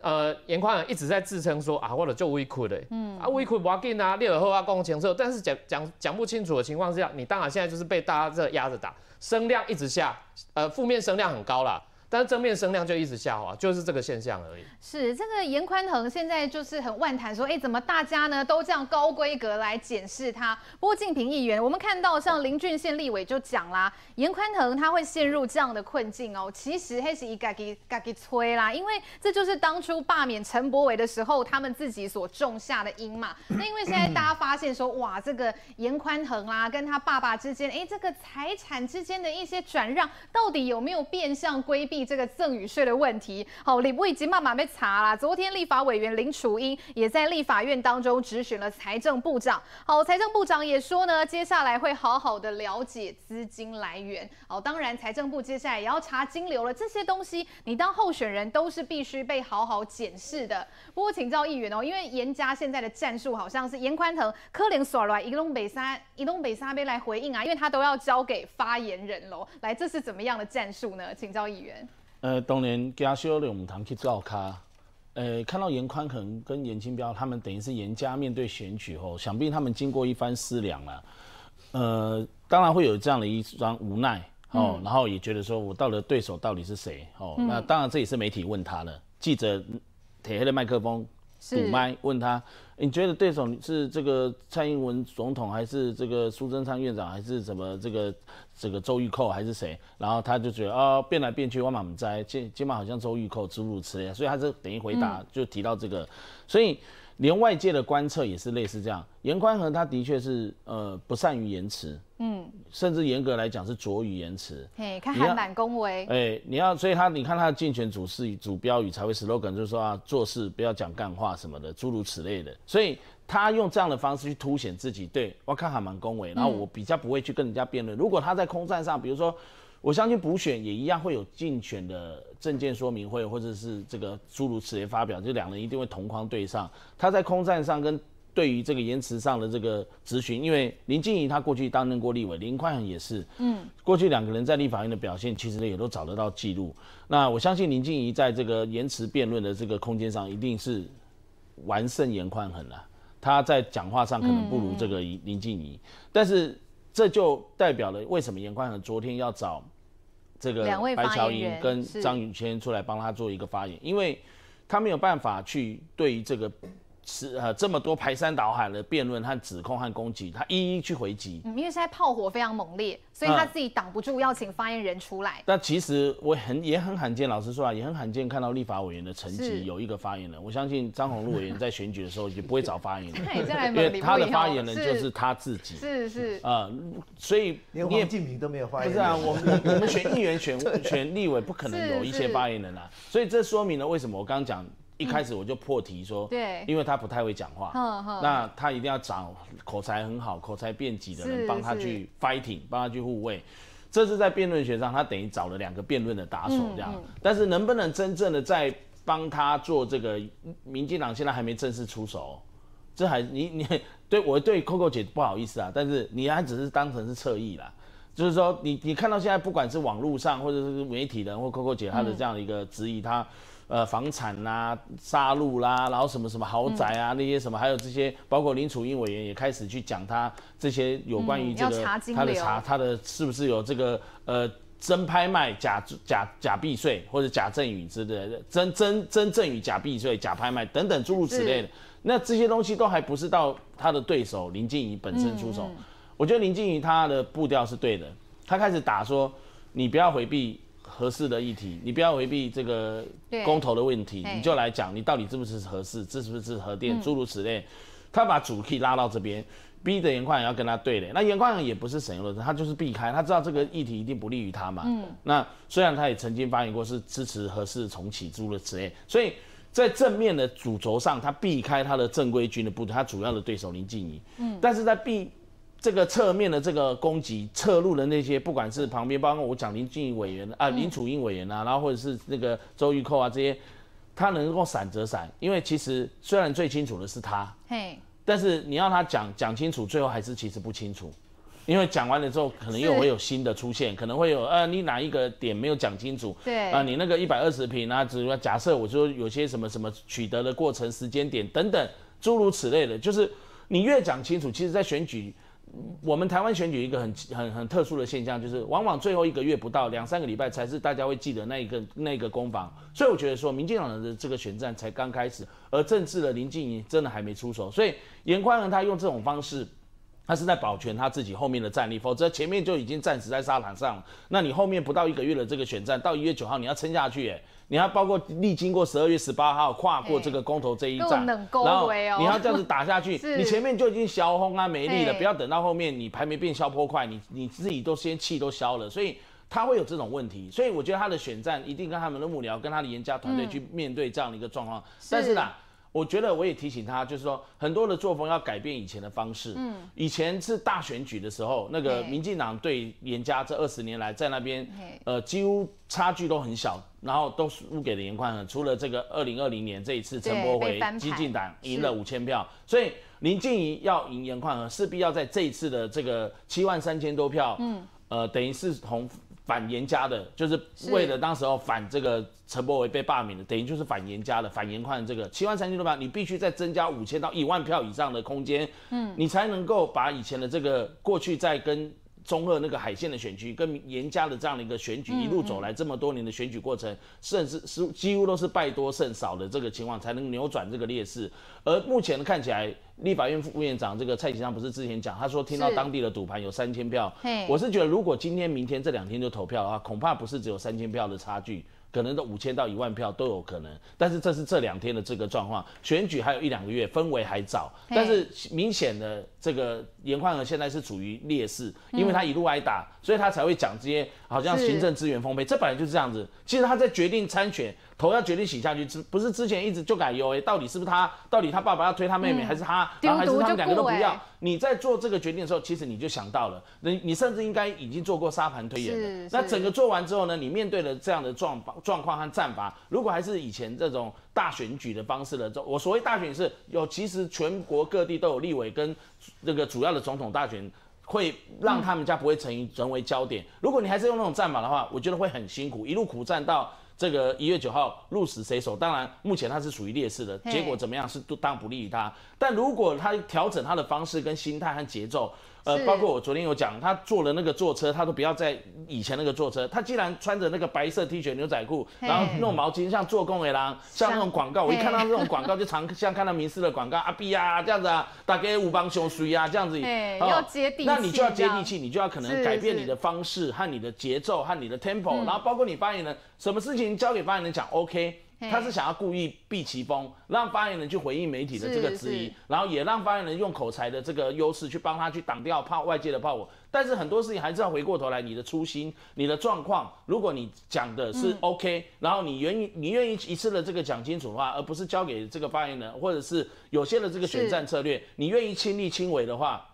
呃，严宽恒一直在自称说啊，或者就委屈的，嗯，啊委屈不要紧啊，列尔后啊公共情绪，但是讲讲讲不清楚的情况之下，你当然现在就是被大家这压着打，声量一直下，呃，负面声量很高啦。但是正面声量就一直下滑，就是这个现象而已。是这个严宽恒现在就是很万谈说，哎，怎么大家呢都这样高规格来检视他？不过敬平议员，我们看到像林俊宪立委就讲啦，严宽恒他会陷入这样的困境哦。其实还是一家己家己吹啦，因为这就是当初罢免陈柏伟的时候他们自己所种下的因嘛。那因为现在大家发现说，哇，这个严宽恒啦跟他爸爸之间，哎，这个财产之间的一些转让，到底有没有变相规避？这个赠与税的问题，好，立委已经慢慢被查了。昨天立法委员林楚英也在立法院当中质询了财政部长。好，财政部长也说呢，接下来会好好的了解资金来源。好，当然财政部接下来也要查金流了。这些东西，你当候选人都是必须被好好检视的。不过请教议员哦，因为严家现在的战术好像是严宽腾、柯林索来、宜东北三、宜东北三边来回应啊，因为他都要交给发言人喽。来，这是怎么样的战术呢？请教议员。呃，当年家修的我们堂去照咖，呃，看到严宽恒跟严清标他们等于是严家面对选举后，想必他们经过一番思量了，呃，当然会有这样的一桩无奈哦，嗯、然后也觉得说我到底对手到底是谁？哦，嗯、那当然这也是媒体问他了，记者铁黑的麦克风堵麦问他，你觉得对手是这个蔡英文总统，还是这个苏贞昌院长，还是什么这个这个周玉蔻，还是谁？然后他就觉得啊、哦，变来变去，我满不在，今今晚好像周玉蔻诸如此类，所以他是等于回答就提到这个，嗯、所以。连外界的观测也是类似这样，严宽和他的确是呃不善于言辞，嗯，甚至严格来讲是拙于言辞。嘿，看还蛮恭维。哎，你要，所以他你看他的竞选主事主标语才会 slogan，就是说啊，做事不要讲干话什么的，诸如此类的。所以他用这样的方式去凸显自己，对我看还蛮恭维。然后我比较不会去跟人家辩论。如果他在空战上，比如说。我相信补选也一样会有竞选的证件说明会，或者是这个诸如此类发表，就两人一定会同框对上。他在空战上跟对于这个言辞上的这个质询，因为林静怡她过去担任过立委，林宽恒也是，嗯，过去两个人在立法院的表现，其实也都找得到记录。那我相信林静怡在这个言辞辩论的这个空间上，一定是完胜严宽恒了。他在讲话上可能不如这个林静怡，但是。这就代表了为什么严宽恒昨天要找这个白乔莹跟张宇谦出来帮他做一个发言，因为他没有办法去对于这个。是呃，这么多排山倒海的辩论和指控和攻击，他一一去回击。嗯，因为现在炮火非常猛烈，所以他自己挡不住，要请发言人出来。那、嗯、其实我很也很罕见，老实说啊，也很罕见看到立法委员的层级有一个发言人。我相信张宏陆委员在选举的时候也不会找发言人，<laughs> 因为他的发言人就是他自己。是是。呃，所以连王金平都没有发言人。不是啊，我们我们选议员选 <laughs> 选立委不可能有一些发言人啊，所以这说明了为什么我刚刚讲。一开始我就破题说，对，因为他不太会讲话，那他一定要找口才很好、口才辩捷的人帮他去 fighting，帮他去护卫。这是在辩论学上，他等于找了两个辩论的打手这样。但是能不能真正的在帮他做这个？民进党现在还没正式出手，这还你你对我对 Coco 姐不好意思啊，但是你还只是当成是侧翼啦。就是说你你看到现在不管是网络上或者是媒体人或 Coco 姐她的这样的一个质疑，他。呃，房产啦、啊，杀戮啦，然后什么什么豪宅啊，那些什么，还有这些，包括林楚英委员也开始去讲他这些有关于这个、他的查他的是不是有这个呃真拍卖假假假避税或者假赠与之类的，真真真赠与假避税假拍卖等等诸如此类的，那这些东西都还不是到他的对手林静怡本身出手，我觉得林静怡他的步调是对的，他开始打说你不要回避。核四的议题，你不要回避这个公投的问题，你就来讲你到底支不支持核四，支持不支持核电，诸如此类。他把主 key 拉到这边，逼着严宽也要跟他对垒。那严宽恒也不是省油的灯，他就是避开，他知道这个议题一定不利于他嘛。嗯。那虽然他也曾经发言过是支持核四重启，诸如此类。所以在正面的主轴上，他避开他的正规军的部队，他主要的对手林静怡。嗯。但是在避。这个侧面的这个攻击，侧路的那些，不管是旁边，包括我讲林静仪委员啊，林楚英委员啊，然后或者是那个周玉蔻啊这些，他能够闪则闪，因为其实虽然最清楚的是他，嘿，但是你要他讲讲清楚，最后还是其实不清楚，因为讲完了之后，可能又会有新的出现，可能会有呃，你哪一个点没有讲清楚，对，啊，你那个一百二十平啊，只要假设我说有些什么什么取得的过程、时间点等等诸如此类的，就是你越讲清楚，其实在选举。我们台湾选举一个很很很特殊的现象，就是往往最后一个月不到两三个礼拜，才是大家会记得那一个那个攻防。所以我觉得说，民进党的这个选战才刚开始，而政治的林静仪真的还没出手。所以颜宽恒他用这种方式，他是在保全他自己后面的战力，否则前面就已经战死在沙场上了。那你后面不到一个月的这个选战，到一月九号你要撑下去，哎。你要包括历经过十二月十八号跨过这个公投这一战，然后你要这样子打下去，<laughs> 你前面就已经消轰啊没力了，不要等到后面你排没变消坡快，你你自己都先气都消了，所以他会有这种问题，所以我觉得他的选战一定跟他们的幕僚跟他的研家团队去面对这样的一个状况，但是呢。我觉得我也提醒他，就是说很多的作风要改变以前的方式。嗯，以前是大选举的时候，那个民进党对严家这二十年来在那边，呃，几乎差距都很小，然后都输给了严宽恒。除了这个二零二零年这一次陈柏回激进党赢了五千票，所以林静怡要赢严宽恒，势必要在这一次的这个七万三千多票，嗯，呃，等于是同。反严家的，就是为了当时候反这个陈柏惟被罢免的，等于就是反严家的，反严宽的这个七万三千多票，你必须再增加五千到一万票以上的空间，嗯，你才能够把以前的这个过去在跟中二那个海线的选区，跟严家的这样的一个选举，一路走来这么多年的选举过程，甚至是几乎都是败多胜少的这个情况，才能扭转这个劣势。而目前看起来，立法院副院长这个蔡其昌不是之前讲，他说听到当地的赌盘有三千票，我是觉得如果今天、明天这两天就投票的话，恐怕不是只有三千票的差距。可能都五千到一万票都有可能，但是这是这两天的这个状况，选举还有一两个月，氛围还早，但是明显的这个严宽和现在是处于劣势，因为他一路挨打，所以他才会讲这些好像行政资源丰沛，这本来就是这样子。其实他在决定参选。头要决定洗下去，之不是之前一直就改 U A，，到底是不是他？到底他爸爸要推他妹妹，嗯、还是他？然后还是他们两个都不要？你在做这个决定的时候，其实你就想到了，你你甚至应该已经做过沙盘推演了。那整个做完之后呢，你面对了这样的状状况和战法，如果还是以前这种大选举的方式了，我所谓大选是有，其实全国各地都有立委跟这个主要的总统大选，会让他们家不会成成为焦点。如果你还是用那种战法的话，我觉得会很辛苦，一路苦战到。这个一月九号鹿死谁手？当然，目前他是属于劣势的，结果怎么样是都当然不利于他。但如果他调整他的方式跟心态和节奏。呃，包括我昨天有讲，他坐了那个坐车，他都不要在以前那个坐车。他既然穿着那个白色 T 恤牛仔裤，然后弄毛巾，像做工的人，像那种广告，我一看到那种广告就常像看到民视的广告，阿 B 啊这样子啊，大概五帮熊水啊这样子。要接地气，那你就要接地气，你就要可能改变你的方式和你的节奏和你的 tempo，然后包括你发言人，什么事情交给发言人讲 OK。他是想要故意避其锋，让发言人去回应媒体的这个质疑，然后也让发言人用口才的这个优势去帮他去挡掉炮外界的炮火。但是很多事情还是要回过头来，你的初心、你的状况，如果你讲的是 OK，、嗯、然后你愿意、你愿意一次的这个讲清楚的话，而不是交给这个发言人，或者是有些的这个选战策略，你愿意亲力亲为的话，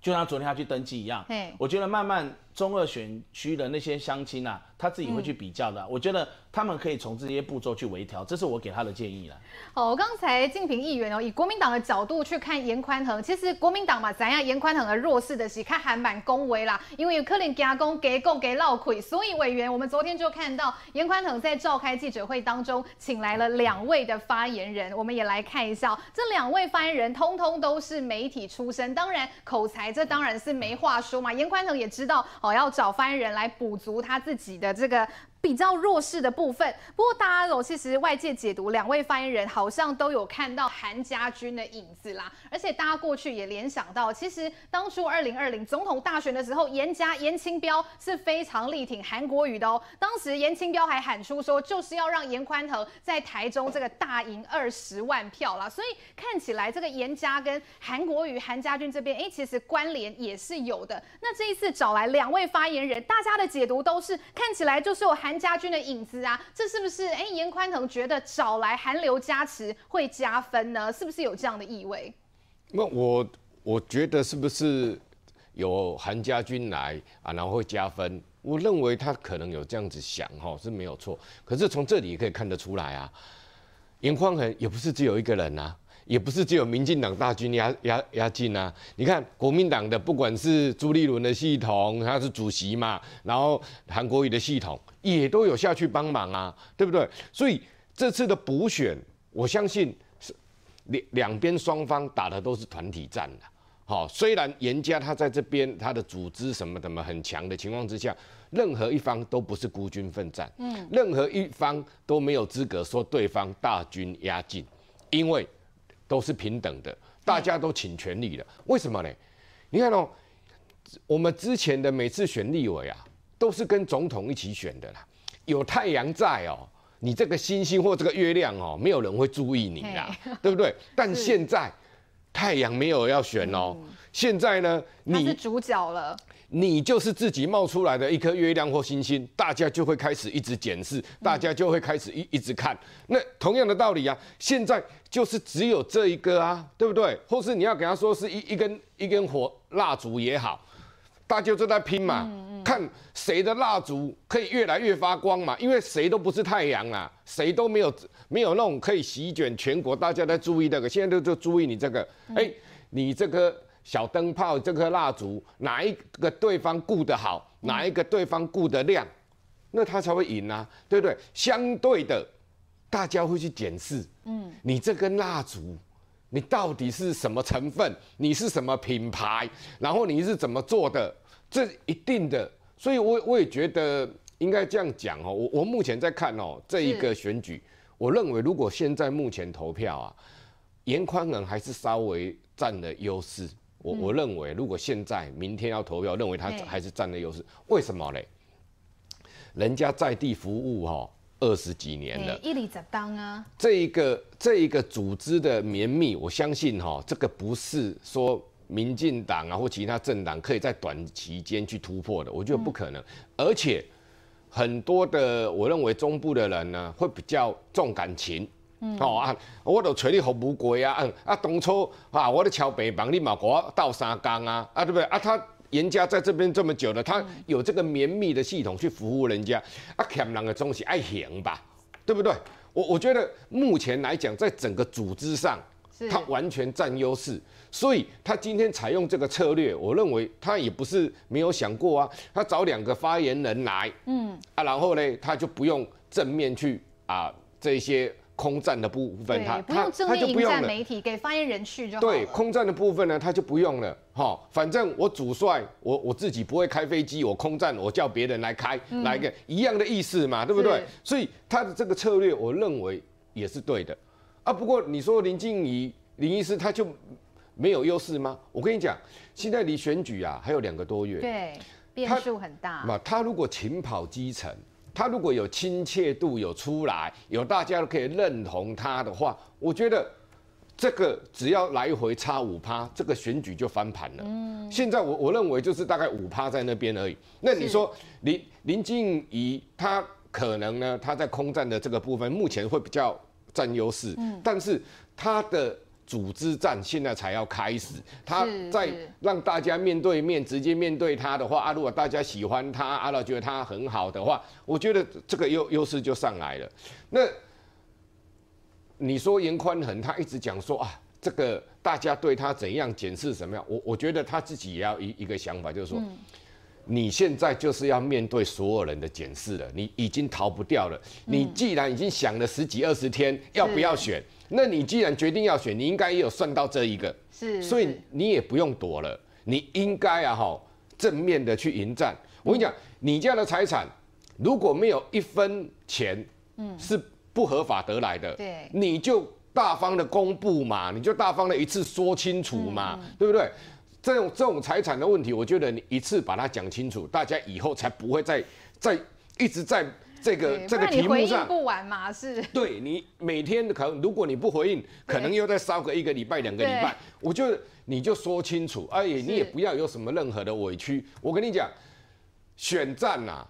就像昨天他去登记一样。我觉得慢慢中二选区的那些乡亲啊，他自己会去比较的。我觉得。他们可以从这些步骤去微调，这是我给他的建议了。好，我刚才敬平议员哦，以国民党的角度去看严宽恒，其实国民党嘛，怎样严宽恒的弱势的是看还蛮恭维啦，因为有可能加工给够给闹亏，所以委员我们昨天就看到严宽恒在召开记者会当中，请来了两位的发言人，我们也来看一下，这两位发言人通通都是媒体出身，当然口才这当然是没话说嘛，严宽恒也知道哦，要找翻译人来补足他自己的这个。比较弱势的部分，不过大家有其实外界解读两位发言人好像都有看到韩家军的影子啦，而且大家过去也联想到，其实当初二零二零总统大选的时候，严家严清标是非常力挺韩国瑜的哦。当时严清标还喊出说，就是要让严宽恒在台中这个大赢二十万票啦。所以看起来这个严家跟韩国瑜韩家军这边，哎，其实关联也是有的。那这一次找来两位发言人，大家的解读都是看起来就是有韩。韩家军的影子啊，这是不是？哎，严宽恒觉得找来韩流加持会加分呢？是不是有这样的意味？那我我觉得是不是有韩家军来啊，然后会加分？我认为他可能有这样子想哈，是没有错。可是从这里也可以看得出来啊，严宽恒也不是只有一个人啊。也不是只有民进党大军压压压境啊！你看国民党的，不管是朱立伦的系统，他是主席嘛，然后韩国瑜的系统也都有下去帮忙啊，对不对？所以这次的补选，我相信是两两边双方打的都是团体战的。好，虽然严家他在这边他的组织什么什么很强的情况之下，任何一方都不是孤军奋战，嗯，任何一方都没有资格说对方大军压境，因为。都是平等的，大家都倾全力的。为什么呢？你看哦，我们之前的每次选立委啊，都是跟总统一起选的啦。有太阳在哦，你这个星星或这个月亮哦，没有人会注意你啦，对不对？<laughs> 但现在太阳没有要选哦，现在呢，你是主角了。你就是自己冒出来的一颗月亮或星星，大家就会开始一直检视，大家就会开始一一直看。那同样的道理啊，现在就是只有这一个啊，对不对？或是你要给他说是一一根一根火蜡烛也好，大家就在拼嘛，看谁的蜡烛可以越来越发光嘛。因为谁都不是太阳啊，谁都没有没有那种可以席卷全国，大家在注意那个，现在都就注意你这个，哎，你这个。小灯泡，这颗蜡烛，哪一个对方顾得好，哪一个对方顾得亮，那他才会赢啊，对不对？相对的，大家会去检视，嗯，你这根蜡烛你到底是什么成分？你是什么品牌？然后你是怎么做的？这一定的，所以我我也觉得应该这样讲哦。我我目前在看哦这一个选举，我认为如果现在目前投票啊，严宽仁还是稍微占了优势。我我认为如果现在明天要投票，认为他还是占了优势。为什么嘞？人家在地服务哈二十几年了，一里怎当啊？这一个这一个组织的绵密，我相信哈，这个不是说民进党啊或其他政党可以在短期间去突破的，我觉得不可能。而且很多的，我认为中部的人呢会比较重感情，哦啊，我都找你服务过啊，嗯啊，当初啊，我的桥北帮你嘛给我倒三缸啊，啊对不对啊？他。人家在这边这么久了，他有这个绵密的系统去服务人家，啊，欠人的东西爱行吧，对不对？我我觉得目前来讲，在整个组织上，他完全占优势，所以他今天采用这个策略，我认为他也不是没有想过啊，他找两个发言人来，嗯，啊，然后呢，他就不用正面去啊这些。空战的部分，他他他就不用了。媒体给发言人去就好。对，空战的部分呢，他就不用了。哈，反正我主帅，我我自己不会开飞机，我空战，我叫别人来开，嗯、来一个一样的意思嘛，对不对？所以他的这个策略，我认为也是对的。啊，不过你说林静仪林医师他就没有优势吗？我跟你讲，现在离选举啊还有两个多月，对，变数很大。嘛，他如果勤跑基层。他如果有亲切度，有出来，有大家都可以认同他的话，我觉得这个只要来回差五趴，这个选举就翻盘了。嗯，现在我我认为就是大概五趴在那边而已。那你说林林静怡他可能呢？他在空战的这个部分目前会比较占优势，嗯，但是他的。组织战现在才要开始，他在让大家面对面直接面对他的话啊，如果大家喜欢他，阿拉觉得他很好的话，我觉得这个优优势就上来了。那你说严宽恒他一直讲说啊，这个大家对他怎样检视什么样？我我觉得他自己也要一一个想法，就是说，你现在就是要面对所有人的检视了，你已经逃不掉了。你既然已经想了十几二十天要不要选。那你既然决定要选，你应该也有算到这一个，是，所以你也不用躲了，你应该啊哈正面的去迎战。我跟你讲，你家的财产如果没有一分钱，嗯，是不合法得来的，对，你就大方的公布嘛，你就大方的一次说清楚嘛，对不对？这种这种财产的问题，我觉得你一次把它讲清楚，大家以后才不会再再一直在。这个这个题目上不完嘛是？对，你每天可能如果你不回应，可能又再烧个一个礼拜两个礼拜。我觉得你就说清楚，哎，你也不要有什么任何的委屈。我跟你讲，选战呐、啊，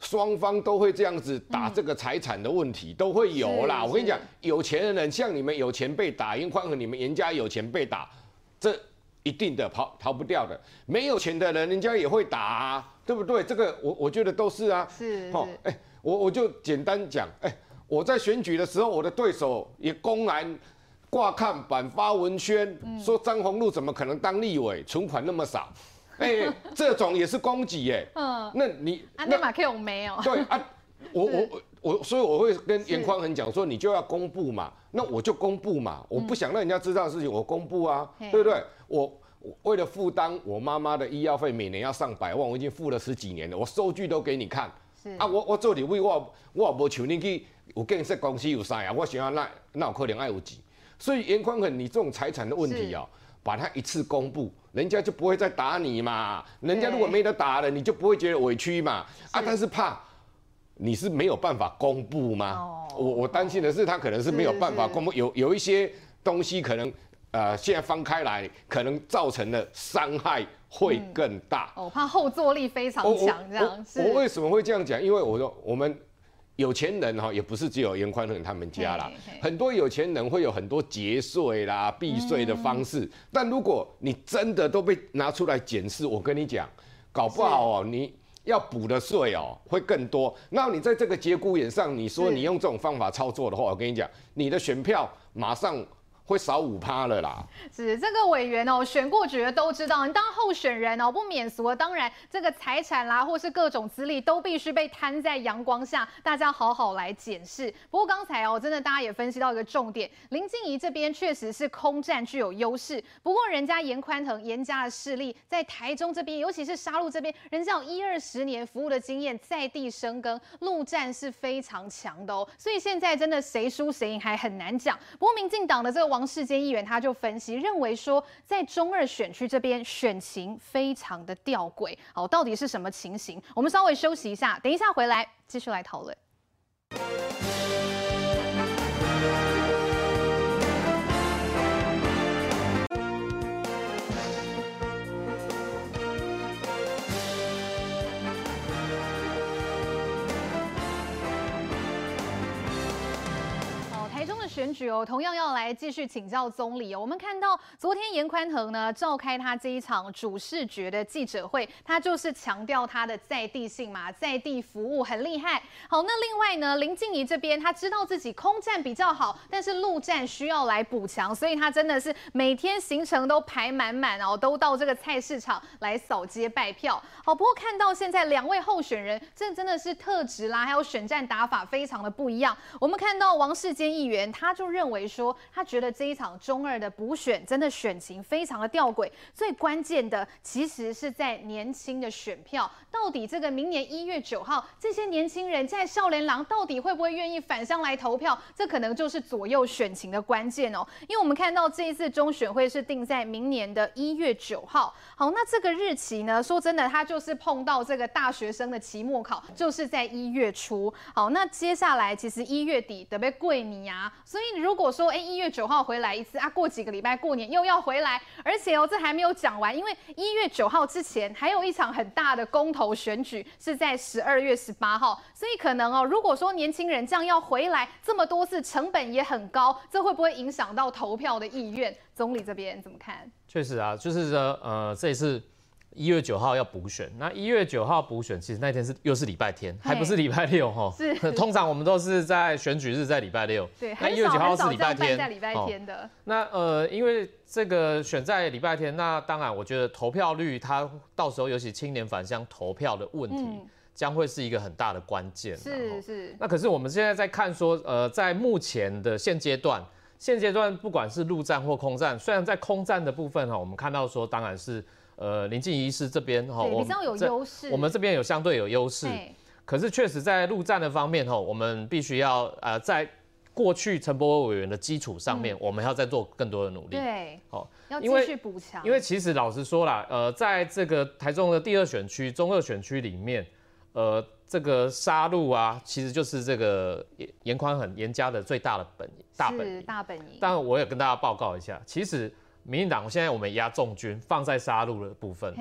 双方都会这样子打这个财产的问题，都会有啦。我跟你讲，有钱的人像你们有钱被打，颜宽恒你们颜家有钱被打，这一定的跑逃不掉的。没有钱的人，人家也会打、啊，对不对？这个我我觉得都是啊。是，哦，哎。我我就简单讲，哎、欸，我在选举的时候，我的对手也公然挂看板发文宣，嗯、说张宏禄怎么可能当立委，存款那么少，<laughs> 哎、欸，这种也是攻击，哎，嗯，那你安内马克我没有？对啊，我 <laughs> 我我，所以我会跟严宽恒讲说，你就要公布嘛，那我就公布嘛，我不想让人家知道的事情，我公布啊，嗯、对不对？我为了负担我妈妈的医药费，每年要上百万，我已经付了十几年了，我收据都给你看。啊，我我做你为，我我也无像你去有建设公司有啥呀？我想要那那有可能爱有钱，所以严宽很，你这种财产的问题哦、喔，把它一次公布，人家就不会再打你嘛。人家如果没得打了，你就不会觉得委屈嘛。啊，但是怕你是没有办法公布吗？哦、我我担心的是他可能是没有办法公布，有有一些东西可能呃现在翻开来，可能造成的伤害。会更大，我、嗯哦、怕后坐力非常强，这样我我，我为什么会这样讲？因为我说我们有钱人哈，也不是只有严宽恒他们家啦，很多有钱人会有很多节税啦、避税的方式。嗯、但如果你真的都被拿出来检视，我跟你讲，搞不好哦，你要补的税哦会更多。那你在这个节骨眼上，你说你用这种方法操作的话，我跟你讲，你的选票马上会少五趴了啦。是这个委员哦，选过局的都知道，你当候选人哦，不免俗的，当然这个财产啦，或是各种资历都必须被摊在阳光下，大家好好来检视。不过刚才哦，真的大家也分析到一个重点，林静仪这边确实是空战具有优势，不过人家严宽恒颜家的势力在台中这边，尤其是沙鹿这边，人家有一二十年服务的经验，在地生根，陆战是非常强的哦，所以现在真的谁输谁赢还很难讲。不过民进党的这个王世坚议员他就分析认为说，在中二选区这边选情非常的吊诡，好，到底是什么情形？我们稍微休息一下，等一下回来继续来讨论。选举哦，同样要来继续请教总理哦。我们看到昨天严宽恒呢召开他这一场主视觉的记者会，他就是强调他的在地性嘛，在地服务很厉害。好，那另外呢，林静仪这边他知道自己空战比较好，但是陆战需要来补强，所以他真的是每天行程都排满满哦，都到这个菜市场来扫街拜票。好，不过看到现在两位候选人，这真的是特质啦，还有选战打法非常的不一样。我们看到王世坚议员他。他就认为说，他觉得这一场中二的补选真的选情非常的吊诡，最关键的其实是在年轻的选票，到底这个明年一月九号，这些年轻人在少年郎到底会不会愿意返乡来投票？这可能就是左右选情的关键哦。因为我们看到这一次中选会是定在明年的一月九号，好，那这个日期呢，说真的，他就是碰到这个大学生的期末考，就是在一月初。好，那接下来其实一月底得被贵你啊。所以如果说，哎，一月九号回来一次啊，过几个礼拜过年又要回来，而且哦，这还没有讲完，因为一月九号之前还有一场很大的公投选举是在十二月十八号，所以可能哦，如果说年轻人这样要回来这么多次，成本也很高，这会不会影响到投票的意愿？总理这边怎么看？确实啊，就是说，呃，这一次。一月九号要补选，那一月九号补选，其实那天是又是礼拜天，还不是礼拜六哈。是。<laughs> 通常我们都是在选举日在礼拜六。对。那一月九号是礼拜天。在礼拜天的。那呃，因为这个选在礼拜天，那当然我觉得投票率，它到时候尤其青年返乡投票的问题，将会是一个很大的关键。是是。那可是我们现在在看说，呃，在目前的现阶段，现阶段不管是陆战或空战，虽然在空战的部分哈，我们看到说当然是。呃，林静仪是这边哈，比较有优势。我们这边有相对有优势，可是确实在陆战的方面哈，我们必须要呃，在过去陈柏惟委员的基础上面，我们要再做更多的努力。对，好，要继续补强。因为其实老实说啦，呃，在这个台中的第二选区、中二选区里面，呃，这个沙鹿啊，其实就是这个严宽很严家的最大的本大本营。大本营。但我也跟大家报告一下，其实。民进党现在我们压重军放在杀戮的部分，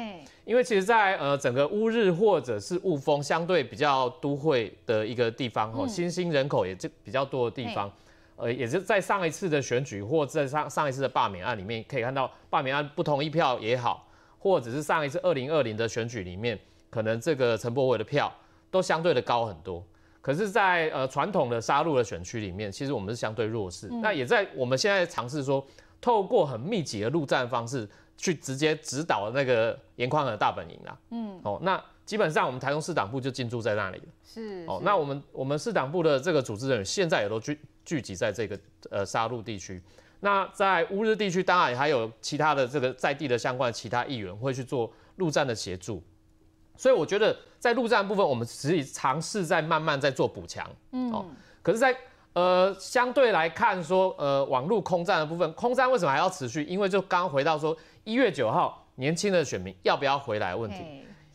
因为其实在呃整个乌日或者是雾峰相对比较都会的一个地方哦，新兴人口也就比较多的地方，呃，也是在上一次的选举或在上上一次的罢免案里面可以看到罢免案不同意票也好，或者是上一次二零二零的选举里面，可能这个陈柏伟的票都相对的高很多，可是在呃传统的杀戮的选区里面，其实我们是相对弱势，那也在我们现在尝试说。透过很密集的陆战方式去直接指导那个严宽恒的大本营啦，嗯，哦，那基本上我们台中市党部就进驻在那里了，是，哦，那我们我们市党部的这个组织人员现在也都聚聚集在这个呃沙鹿地区，那在乌日地区当然也还有其他的这个在地的相关的其他议员会去做陆战的协助，所以我觉得在陆战部分我们实际尝试在慢慢在做补强，嗯，哦，可是，在呃，相对来看说，呃，网络空战的部分，空战为什么还要持续？因为就刚刚回到说，一月九号年轻的选民要不要回来的问题。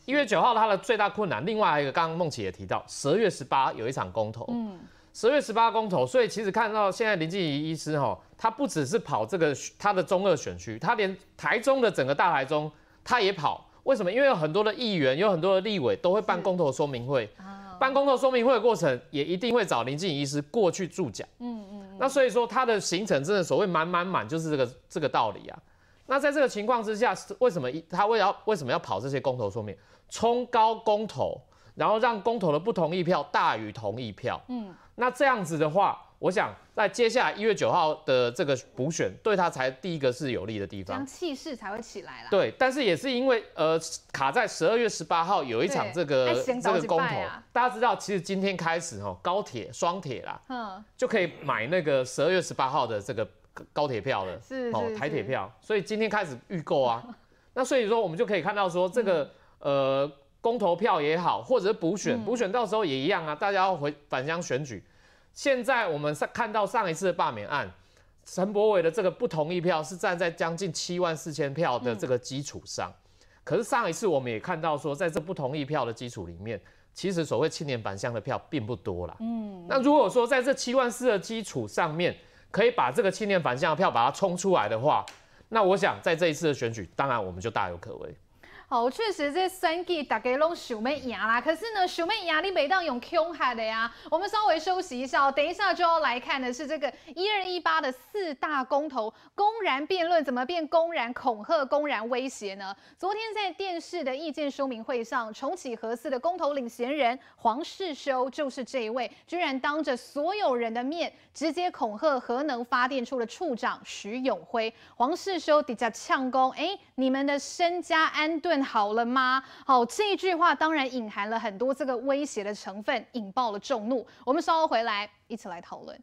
一月九号他的最大困难，另外还有一个，刚刚梦琪也提到，十二月十八有一场公投。嗯。十二月十八公投，所以其实看到现在林静怡医师哈，他不只是跑这个他的中二选区，他连台中的整个大台中他也跑。为什么？因为有很多的议员，有很多的立委都会办公投说明会。办公投说明会的过程，也一定会找林静怡医师过去助讲。嗯嗯。那所以说他的行程真的所谓满满满，就是这个这个道理啊。那在这个情况之下，为什么他为要为什么要跑这些公投说明，冲高公投，然后让公投的不同意票大于同意票？嗯。那这样子的话，我想在接下来一月九号的这个补选，对他才第一个是有利的地方，气势才会起来啦。对，但是也是因为呃卡在十二月十八号有一场这个这个公投，大家知道其实今天开始哦，高铁双铁啦，嗯，就可以买那个十二月十八号的这个高铁票了，是哦台铁票，所以今天开始预购啊。<laughs> 那所以说我们就可以看到说这个、嗯、呃公投票也好，或者是补选，补、嗯、选到时候也一样啊，大家要回返乡选举。现在我们上看到上一次的罢免案，陈柏伟的这个不同意票是站在将近七万四千票的这个基础上，可是上一次我们也看到说，在这不同意票的基础里面，其实所谓青年返乡的票并不多啦。嗯，那如果说在这七万四的基础上面，可以把这个青年返乡的票把它冲出来的话，那我想在这一次的选举，当然我们就大有可为。好，确实这选举大家拢想要赢啦，可是呢，想要赢你每当用恐吓的呀。我们稍微休息一下，等一下就要来看的是这个一二一八的四大公投公然辩论，怎么变公然恐吓、公然威胁呢？昨天在电视的意见说明会上，重启核四的公投领衔人黄世修就是这一位，居然当着所有人的面直接恐吓核能发电处的处长徐永辉。黄世修底下呛攻，哎，你们的身家安顿好了吗？好，这一句话当然隐含了很多这个威胁的成分，引爆了众怒。我们稍后回来一起来讨论。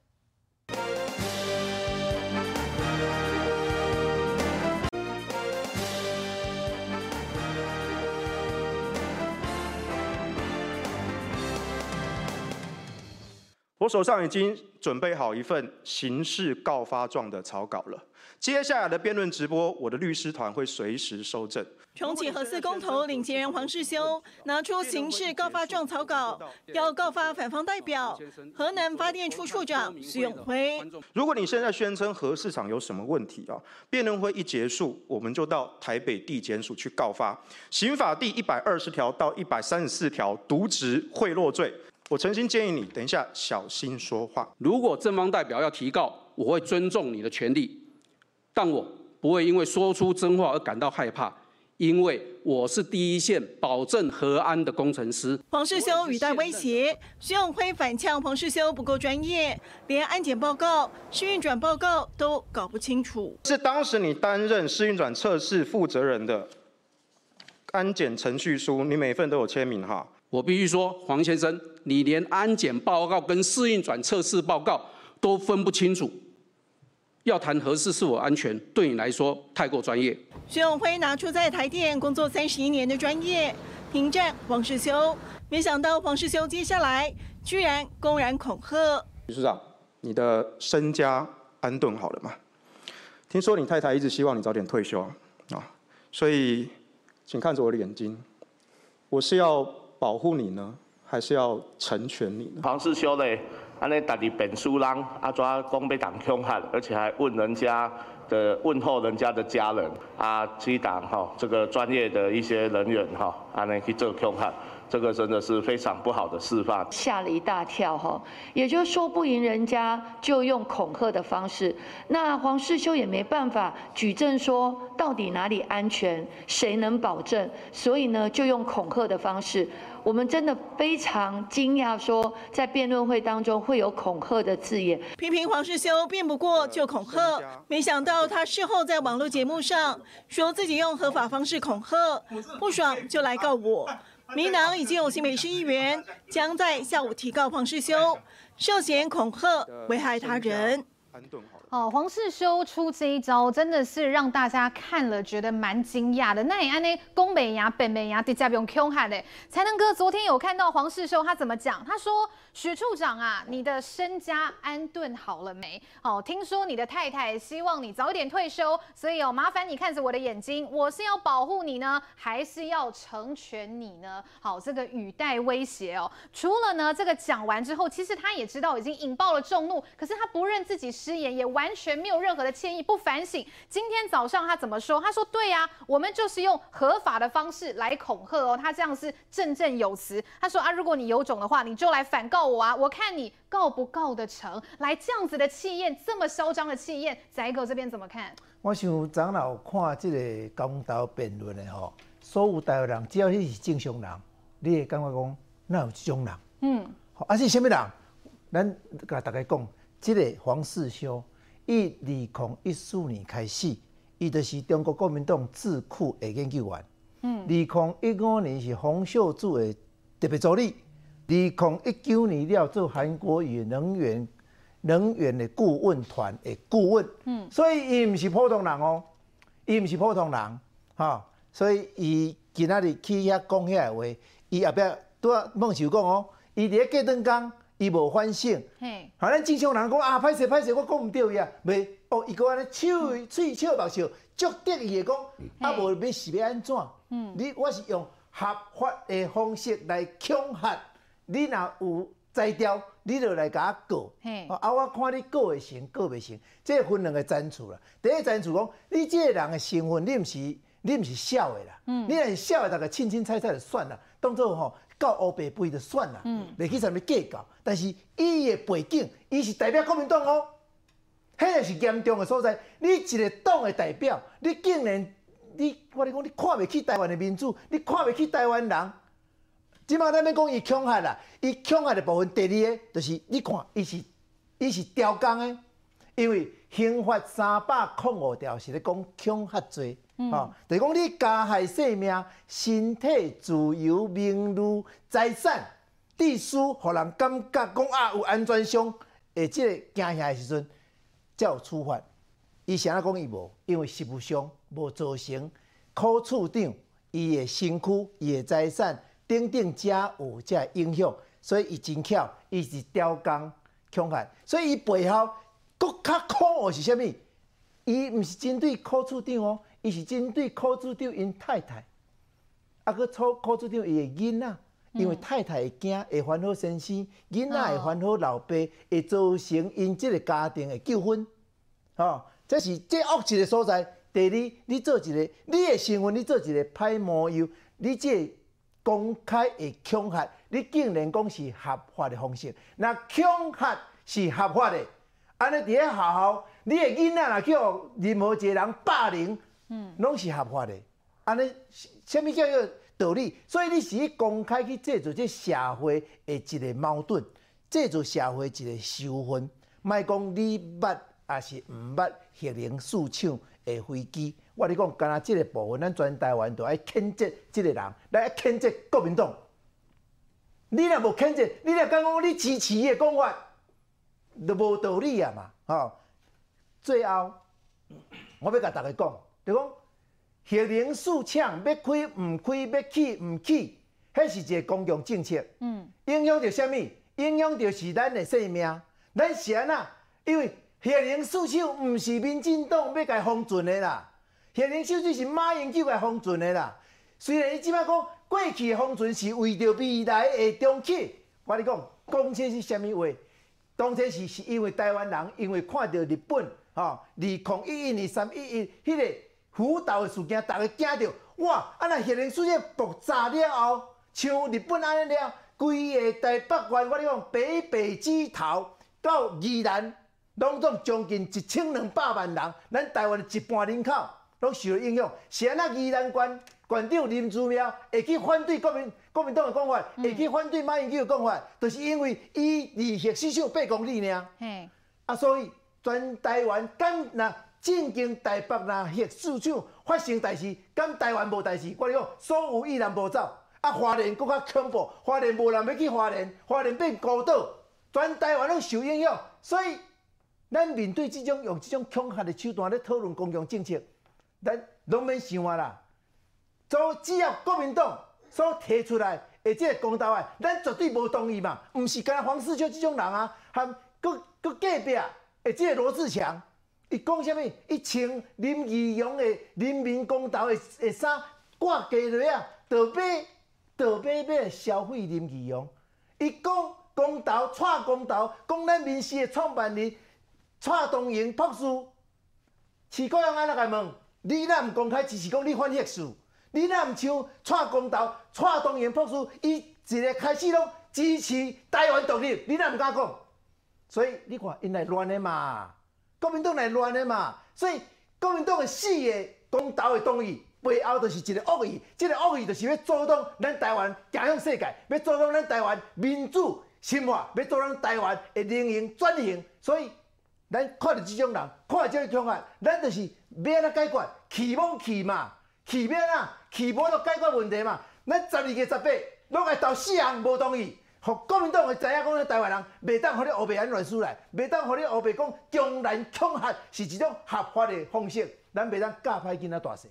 我手上已经准备好一份刑事告发状的草稿了。接下来的辩论直播，我的律师团会随时收证。重启核四公投，领衔人黄世修拿出刑事告发状草稿，要告发反方代表河南发电处处长徐永辉。如果你现在宣称核市场有什么问题啊，辩论会一结束，我们就到台北地检署去告发。刑法第一百二十条到一百三十四条，渎职贿赂罪。我诚心建议你，等一下小心说话。如果正方代表要提告，我会尊重你的权利，但我不会因为说出真话而感到害怕。因为我是第一线保证核安的工程师。彭世修语带威胁，徐永辉反呛彭世修不够专业，连安检报告、试运转报告都搞不清楚。是当时你担任试运转测试负责人的安检程序书，你每份都有签名哈。我必须说，黄先生，你连安检报告跟试运转测试报告都分不清楚。要谈核四是否安全，对你来说太过专业。徐永辉拿出在台电工作三十一年的专业，迎战黄世修。没想到黄世修接下来居然公然恐吓。徐处长，你的身家安顿好了吗？听说你太太一直希望你早点退休啊，所以请看着我的眼睛，我是要保护你呢，还是要成全你呢？黄世修嘞。安尼，家己辩输人，啊，怎讲要当凶悍，而且还问人家的问候人家的家人，啊，去当哈这个专业的一些人员哈，安尼去做凶悍，这个真的是非常不好的示范。吓了一大跳哈，也就是说不赢人家就用恐吓的方式，那黄世修也没办法举证说到底哪里安全，谁能保证，所以呢就用恐吓的方式。我们真的非常惊讶，说在辩论会当中会有恐吓的字眼。批评黄世修辩不过就恐吓，没想到他事后在网络节目上说自己用合法方式恐吓，不爽就来告我。民党已经有新北市议员将在下午提告黄世修，涉嫌恐吓危害他人。哦，黄世修出这一招，真的是让大家看了觉得蛮惊讶的。那也安呢，工美牙、本美牙，底下不用 Q 喊的。才能哥昨天有看到黄世修他怎么讲？他说：“许处长啊，你的身家安顿好了没？哦，听说你的太太希望你早点退休，所以哦，麻烦你看着我的眼睛，我是要保护你呢，还是要成全你呢？好，这个语带威胁哦。除了呢，这个讲完之后，其实他也知道已经引爆了众怒，可是他不认自己失言，也。完全没有任何的歉意，不反省。今天早上他怎么说？他说：“对呀、我们就是用合法的方式来恐吓哦。”他这样是振振有词。他说：“啊，如果你有种的话，你就来反告我啊，我看你告不告得成。”来这样子的气焰，这么嚣张的气焰，宰狗这边怎么看？我想长老看这个公道辩论的吼，所有台湾人只要你是正常人，你会感觉讲哪有这种人？嗯，好，啊是什么人？咱甲大家讲。这个黄世修，伊二零一四年开始，伊就是中国国民党智库的研究员。嗯，二零一五年是洪秀柱的特别助理，二零一九年了做韩国与能源能源的顾问团的顾问。嗯，所以伊毋是普通人哦，伊毋是普通人，哈，所以伊今仔日去遐讲遐话，伊后壁拄啊梦想讲哦，伊伫咧过灯工。伊无反省，好，咱正常人讲啊，歹势歹势，我讲毋对伊啊，袂哦，伊个安尼笑嘴笑目笑，足得意个讲，啊无要是要安怎？嗯，你我是用合法的方式来恐吓，你若有才调，你就来甲我告，啊，我看你告会成，告袂成，这分两个层次啦。第一层次讲，你这个人的身份，你毋是你毋是小的啦，嗯，你若是小的，大概凊凊彩彩就算啦，当做吼。到乌白背就算啦，嗯袂去啥物计较。但是伊的背景，伊是代表国民党哦，迄个是严重的所在。你一个党的代表，你竟然你我你讲，你看袂起台湾的民主，你看袂起台湾人。即马咱要讲伊恐吓啦，伊恐吓的部分，第二个就是你看，伊是伊是刁工的，因为刑法三百零五条是咧讲恐吓罪。吼，就是讲你加害生命、身体、自由、名誉、财产、秩序，互人感觉讲啊有安全上，诶，即个惊吓的时阵，才有处罚。伊啥啊讲伊无，因为实务上无造成科处长伊的身躯、伊的财产等等遮有遮影响，所以伊真巧，伊是雕工恐吓，所以伊背后佫较可恶是啥物？伊毋是针对科处长哦。伊是针对科处长因太太，啊，搁错科处长伊个囡仔，因为太太会惊，会烦恼先生，囡仔会烦恼老爸，会造成因即个家庭的纠纷，吼、哦，这是最恶质的所在。第二，你做一个，你的身份，你做一个歹模样，你这公开的恐吓，你竟然讲是合法的方式，那恐吓是合法的，安尼伫咧学校，你的囡仔若叫任何一个人霸凌。嗯，拢是合法的，安尼，虾米叫做道理？所以你是去公开去制造这社会的一个矛盾，制造社会一个仇恨。莫讲你捌，也是毋捌，核能四厂的飞机。我你讲，干那即个部分，咱全台湾都爱谴责即个人，来谴责国民党。你若无谴责，你若讲讲你支持伊的讲法，就无道理啊嘛！吼，最后我要甲大家讲。就讲核能四厂要开毋开，要起毋起，迄是一个公共政策。嗯，影响着啥物？影响着是咱的性命。咱是安那？因为核能四厂毋是民进党要甲封存的啦，核能四厂是马英九甲封存的啦。虽然伊即摆讲过去的封存是为着未来的重启，我你讲讲这是啥物话？当初是是因为台湾人因为看到日本吼，二零一一年三一一迄个。福岛的事件，大家惊到哇！啊，若核能事件爆炸了后，像日本安尼了，规个台北县，我你讲，北北枝头到宜兰，拢总将近一千两百万人，咱台湾一半人口拢受了影响。是安那宜兰县县长林祖庙会去反对国民国民党的讲法，会去反对马英九的讲法，就是因为伊离核四厂八公里尔。嘿，啊，所以全台湾敢那。震惊台北若核四厂发生代志，敢台湾无代志？我讲，所有伊人无走，啊，花莲佫较恐怖，花莲无人要去花莲，花莲变孤岛，全台湾拢受影响。所以，咱面对这种用这种恐吓的手段咧讨论公共政策，咱拢免想啊啦。做只要国民党所提出来的这个公投案，咱绝对无同意嘛。毋是干黄士修这种人啊，含佫佫隔壁的这个罗志祥。伊讲啥物？伊穿林义勇的人民公投的的衫，挂鸡腿啊，倒买倒买买消费林义勇。伊讲公投，蔡公投，讲咱民视的创办人蔡东营博士，市高阳安怎个问？你若毋公开只是，讲你反核四？你若毋像蔡公投，蔡东元博士，伊一个开始拢支持台湾独立，你若毋敢讲？所以你看，因来乱的嘛。国民党来乱的嘛，所以国民党的四个公投的动议背后就是一个恶意，这个恶意就是要阻挡咱台湾走向世界，要阻挡咱台湾民主深化，要阻挡台湾的能源转型。所以咱看到这种人，看到这种恐吓，咱就是要安怎解决？期望去嘛？去要啊？去无就解决问题嘛？咱十二月十八，拢爱投四人无同意，互国民党会知影讲，咱台湾人袂当互你黑白安乱输来，袂当互你黑白讲中南恐吓是一种合法的方式，咱袂当教歹囡仔大细。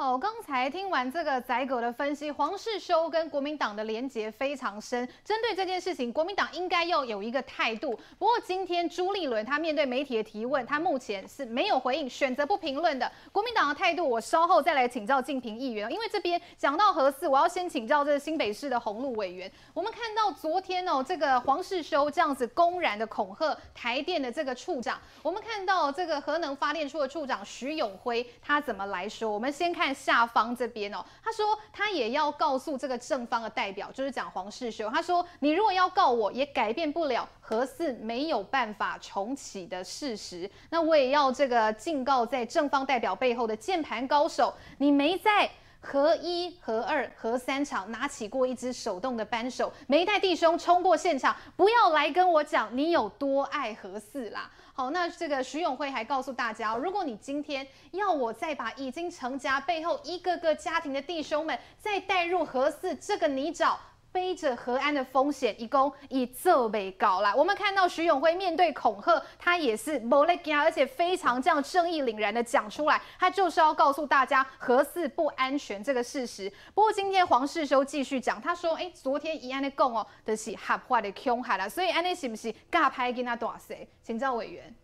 好，刚才听完这个宰狗的分析，黄世修跟国民党的连结非常深。针对这件事情，国民党应该要有一个态度。不过今天朱立伦他面对媒体的提问，他目前是没有回应，选择不评论的。国民党的态度，我稍后再来请教敬平议员。因为这边讲到核四，我要先请教这个新北市的鸿路委员。我们看到昨天哦，这个黄世修这样子公然的恐吓台电的这个处长，我们看到这个核能发电处的处长徐永辉他怎么来说？我们先看。下方这边哦，他说他也要告诉这个正方的代表，就是讲黄世修。他说，你如果要告我，也改变不了核四没有办法重启的事实。那我也要这个警告在正方代表背后的键盘高手，你没在核一、核二、核三场拿起过一支手动的扳手，没带弟兄冲过现场，不要来跟我讲你有多爱核四啦。好，那这个徐永辉还告诉大家，如果你今天要我再把已经成家背后一个个家庭的弟兄们再带入何四这个泥沼。背着核安的风险，一共以这为高啦。我们看到徐永辉面对恐吓，他也是没在怕，而且非常这样正义凛然的讲出来，他就是要告诉大家核四不安全这个事实。不过今天黄世修继续讲，他说：“哎、欸，昨天一安的讲哦，就是合法的恐吓啦，所以安尼是不是尬拍跟他大谁？”请教委员。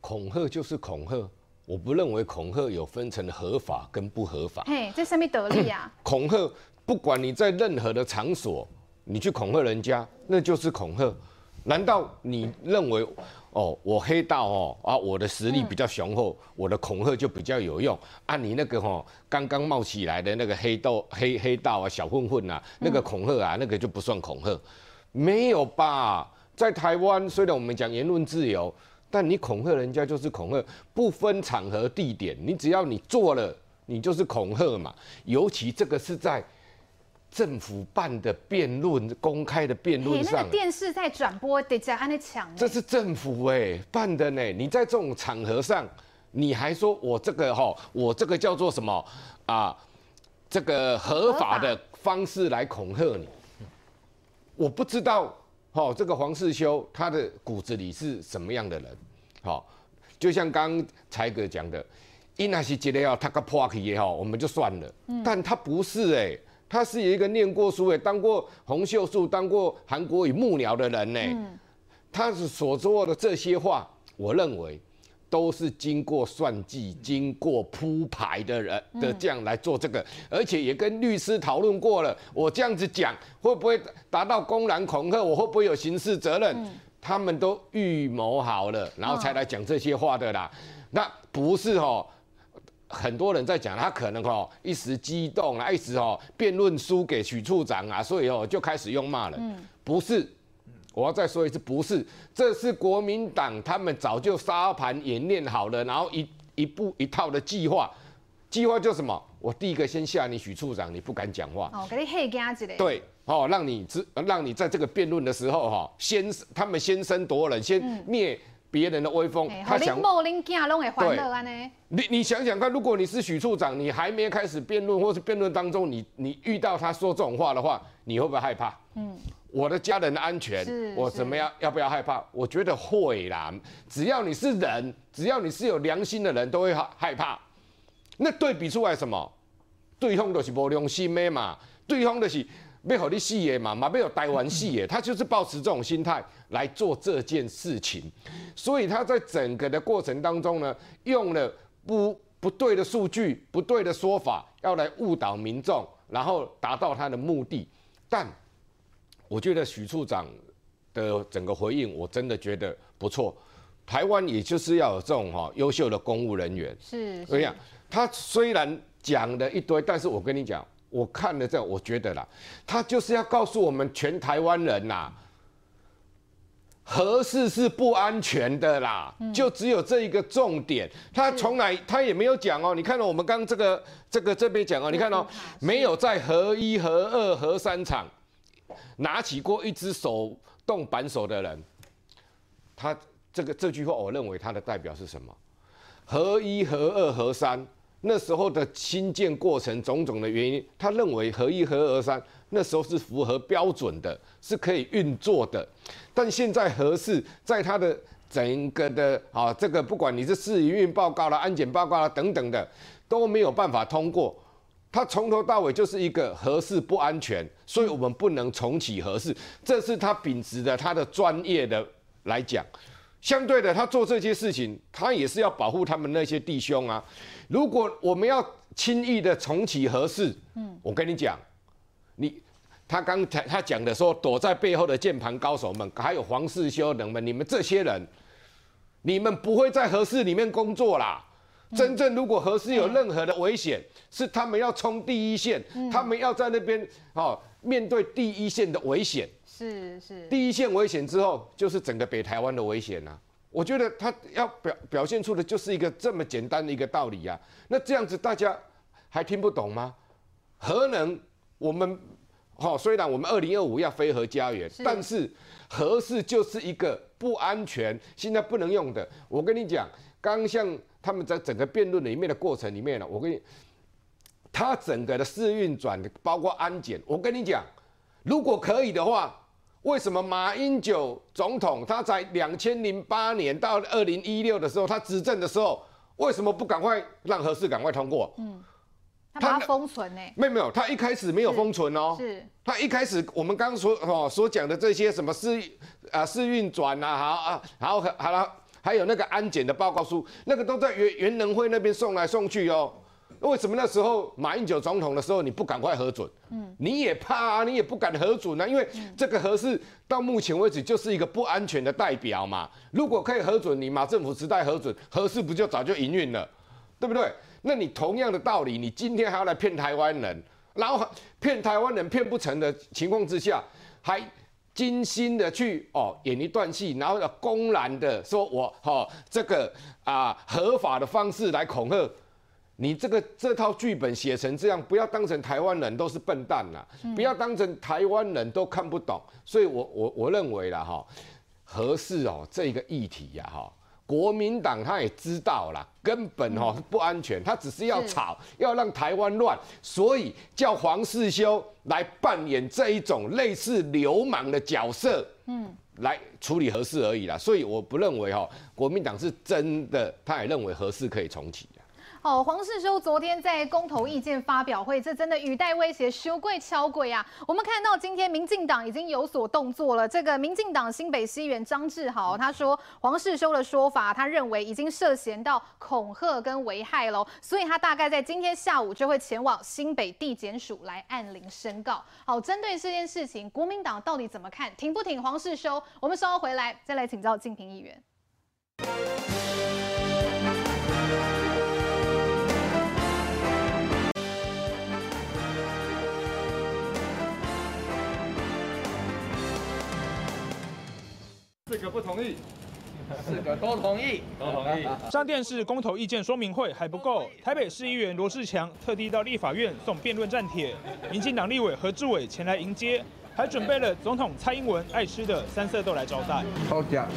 恐吓就是恐吓，我不认为恐吓有分成合法跟不合法。嘿，这什么道理啊？恐吓。不管你在任何的场所，你去恐吓人家，那就是恐吓。难道你认为，哦，我黑道哦啊，我的实力比较雄厚，嗯、我的恐吓就比较有用？啊，你那个哦，刚刚冒起来的那个黑道黑黑道啊，小混混啊，那个恐吓啊，那个就不算恐吓，没有吧？在台湾，虽然我们讲言论自由，但你恐吓人家就是恐吓，不分场合地点，你只要你做了，你就是恐吓嘛。尤其这个是在。政府办的辩论，公开的辩论上，那个电视在转播，得在安的抢。这是政府哎办的呢，你在这种场合上，你还说我这个哈，我这个叫做什么啊？这个合法的方式来恐吓你，我不知道哈，这个黄世修他的骨子里是什么样的人？好，就像刚才哥讲的，伊那是觉得要他个破气也好，我们就算了，但他不是哎。他是有一个念过书诶，当过洪秀柱、当过韩国语幕僚的人呢。嗯、他是所说的这些话，我认为都是经过算计、经过铺排的人的这样来做这个，嗯、而且也跟律师讨论过了。我这样子讲会不会达到公然恐吓？我会不会有刑事责任？嗯、他们都预谋好了，然后才来讲这些话的啦。嗯、那不是哦。很多人在讲，他可能哦一时激动啊，一时哦辩论输给许处长啊，所以哦就开始用骂人。不是，我要再说一次，不是，这是国民党他们早就沙盘演练好了，然后一一步一套的计划。计划就什么？我第一个先吓你许处长，你不敢讲话。哦，给你吓惊一下。对，哦，让你知，让你在这个辩论的时候哈，先他们先声夺人，先灭。别人的威风，欸、他想，对，你你想想看，如果你是许处长，你还没开始辩论，或是辩论当中，你你遇到他说这种话的话，你会不会害怕？嗯，我的家人的安全，我怎么样？要不要害怕？我觉得会啦。只要你是人，只要你是有良心的人，都会害害怕。那对比出来什么？对方都是无良心的嘛，对方就是。没有你死的嘛，嘛没有台湾死的，<laughs> 他就是抱持这种心态来做这件事情，所以他在整个的过程当中呢，用了不不对的数据、不对的说法，要来误导民众，然后达到他的目的。但我觉得许处长的整个回应，我真的觉得不错。台湾也就是要有这种哈优秀的公务人员，是，所以啊，他虽然讲了一堆，但是我跟你讲。我看了这，我觉得啦，他就是要告诉我们全台湾人呐，核四是不安全的啦，就只有这一个重点。他从来他也没有讲哦，你看到我们刚这个这个这边讲哦，你看到没有在核一、核二、核三厂拿起过一支手动扳手的人，他这个这句话，我认为他的代表是什么？核一、核二、核三那时候的新建过程种种的原因，他认为核一、核二、三那时候是符合标准的，是可以运作的。但现在核四在它的整个的啊，这个不管你是试营运报告啦、安检报告啦等等的，都没有办法通过。它从头到尾就是一个核四不安全，所以我们不能重启核四。这是他秉持的他的专业的来讲。相对的，他做这些事情，他也是要保护他们那些弟兄啊。如果我们要轻易的重启核试，嗯，我跟你讲，你他刚才他讲的说，躲在背后的键盘高手们，还有黄世修等们，你们这些人，你们不会在核试里面工作啦。真正如果核试有任何的危险，是他们要冲第一线，他们要在那边哦面对第一线的危险。是是，第一线危险之后，就是整个北台湾的危险呐。我觉得他要表表现出的就是一个这么简单的一个道理呀。那这样子大家还听不懂吗？核能我们好，虽然我们二零二五要非核家园，但是核是就是一个不安全，现在不能用的。我跟你讲，刚像他们在整个辩论里面的过程里面呢，我跟你，他整个的试运转包括安检，我跟你讲，如果可以的话。为什么马英九总统他在两千零八年到二零一六的时候，他执政的时候，为什么不赶快让核四赶快通过？嗯，他把它封存呢？没有没有，他一开始没有封存哦。是。他一开始我们刚刚所哦所讲的这些什么试啊试运转啊，好啊，然后好了，还有那个安检的报告书，那个都在原原能会那边送来送去哦。为什么那时候马英九总统的时候你不赶快核准？嗯，你也怕啊，你也不敢核准啊，因为这个核是到目前为止就是一个不安全的代表嘛。如果可以核准，你马政府时代核准核四不就早就营运了，对不对？那你同样的道理，你今天还要来骗台湾人，然后骗台湾人骗不成的情况之下，还精心的去哦演一段戏，然后要公然的说我哦这个啊合法的方式来恐吓。你这个这套剧本写成这样，不要当成台湾人都是笨蛋啦，不要当成台湾人都看不懂。所以我我我认为啦哈，核四哦这个议题呀哈，国民党他也知道啦，根本哦不安全，他只是要吵，要让台湾乱，所以叫黄世修来扮演这一种类似流氓的角色，嗯，来处理核四而已啦。所以我不认为哈，国民党是真的，他也认为核四可以重启。好，黄世修昨天在公投意见发表会，这真的语带威胁，修贵敲贵啊！我们看到今天民进党已经有所动作了。这个民进党新北市议员张志豪他说，黄世修的说法，他认为已经涉嫌到恐吓跟危害喽，所以他大概在今天下午就会前往新北地检署来按铃申告。好，针对这件事情，国民党到底怎么看？挺不挺黄世修？我们稍后回来再来请教静平议员。个不同意，四个都同意，都同意。<laughs> 上电视公投意见说明会还不够，台北市议员罗志强特地到立法院送辩论战帖，民进党立委何志伟前来迎接。还准备了总统蔡英文爱吃的三色豆来招待。好讲，